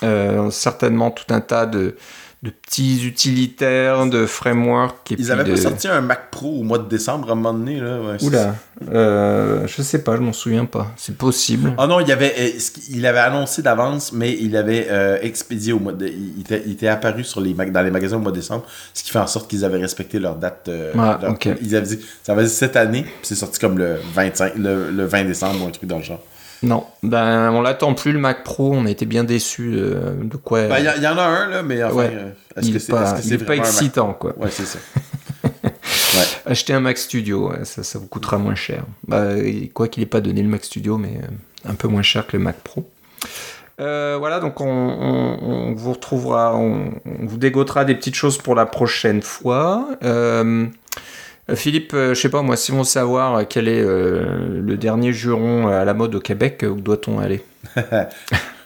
[SPEAKER 1] Euh, certainement tout un tas de, de petits utilitaires, de frameworks. Et
[SPEAKER 2] Ils avaient
[SPEAKER 1] de...
[SPEAKER 2] pas sorti un Mac Pro au mois de décembre à un moment donné. Là, ouais,
[SPEAKER 1] Oula, euh, je sais pas, je m'en souviens pas. C'est possible.
[SPEAKER 2] Ah non, il, avait, euh, il avait annoncé d'avance, mais il avait euh, expédié au mois de. Il était, il était apparu sur les, mag- dans les magasins au mois de décembre, ce qui fait en sorte qu'ils avaient respecté leur date. euh,
[SPEAKER 1] Ah,
[SPEAKER 2] leur-. Ils avaient dit, ça va dire cette année, puis c'est sorti comme le 25, le, le 20 décembre ou un truc dans le genre.
[SPEAKER 1] Non, ben on l'attend plus le Mac Pro. On a été bien déçus de, de quoi.
[SPEAKER 2] Ben, Il y, il y en a un, là, mais enfin,
[SPEAKER 1] Ouais.
[SPEAKER 2] euh, est-ce que c'est
[SPEAKER 1] pas, est
[SPEAKER 2] un Mac-
[SPEAKER 1] excitant quoi.
[SPEAKER 2] Ouais, c'est ça. <laughs>
[SPEAKER 1] Acheter un Mac Studio, ouais, ça, ça vous coûtera moins cher. Bah, quoi qu'il ait pas donné le Mac Studio, mais euh, un peu moins cher que le Mac Pro. Euh, voilà, donc on, on- on vous retrouvera, on, on vous dégotera des petites choses pour la prochaine fois. Euh, euh, Philippe, euh, je sais pas moi, si on veut savoir euh, quel est euh, le dernier juron à la mode au Québec, euh, où doit-on aller? <laughs>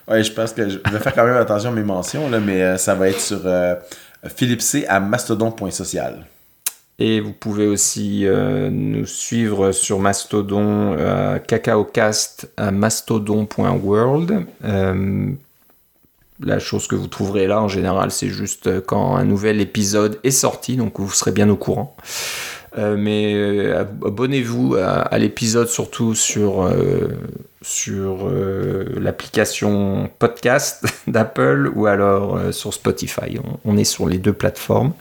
[SPEAKER 2] Ouais, je pense que je vais faire quand même attention à mes mentions, là, mais euh, ça va être sur euh, Philippe C à mastodon.social.
[SPEAKER 1] Et vous pouvez aussi euh, nous suivre sur Mastodon, euh, cacaocast à mastodon.world. Euh, la chose que vous trouverez là en général, c'est juste euh, quand un nouvel épisode est sorti, donc vous serez bien au courant. Euh, mais euh, ab- abonnez-vous à, l'épisode surtout sur, euh, sur l'application podcast <laughs> d'Apple ou alors sur Spotify. On, est sur les deux plateformes.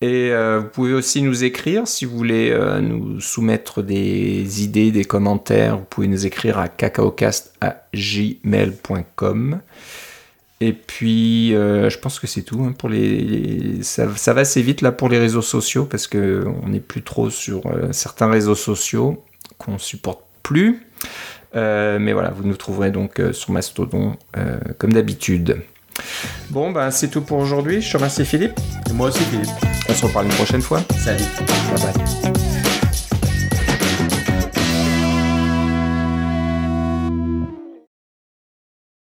[SPEAKER 1] Et vous pouvez aussi nous écrire si vous voulez nous soumettre des idées, des commentaires. Vous pouvez nous écrire à cacaocast@gmail.com. Et puis, euh, je pense que c'est tout hein, pour les. les- ça, ça va assez vite là pour les réseaux sociaux parce que on n'est plus trop sur euh, certains réseaux sociaux qu'on supporte plus. Euh, mais voilà, vous nous trouverez donc sur Mastodon comme d'habitude. Bon, ben c'est tout pour aujourd'hui. Je te remercie Philippe.
[SPEAKER 2] Et moi aussi, Philippe.
[SPEAKER 1] On se reparle une prochaine fois.
[SPEAKER 2] Salut.
[SPEAKER 1] Bye bye.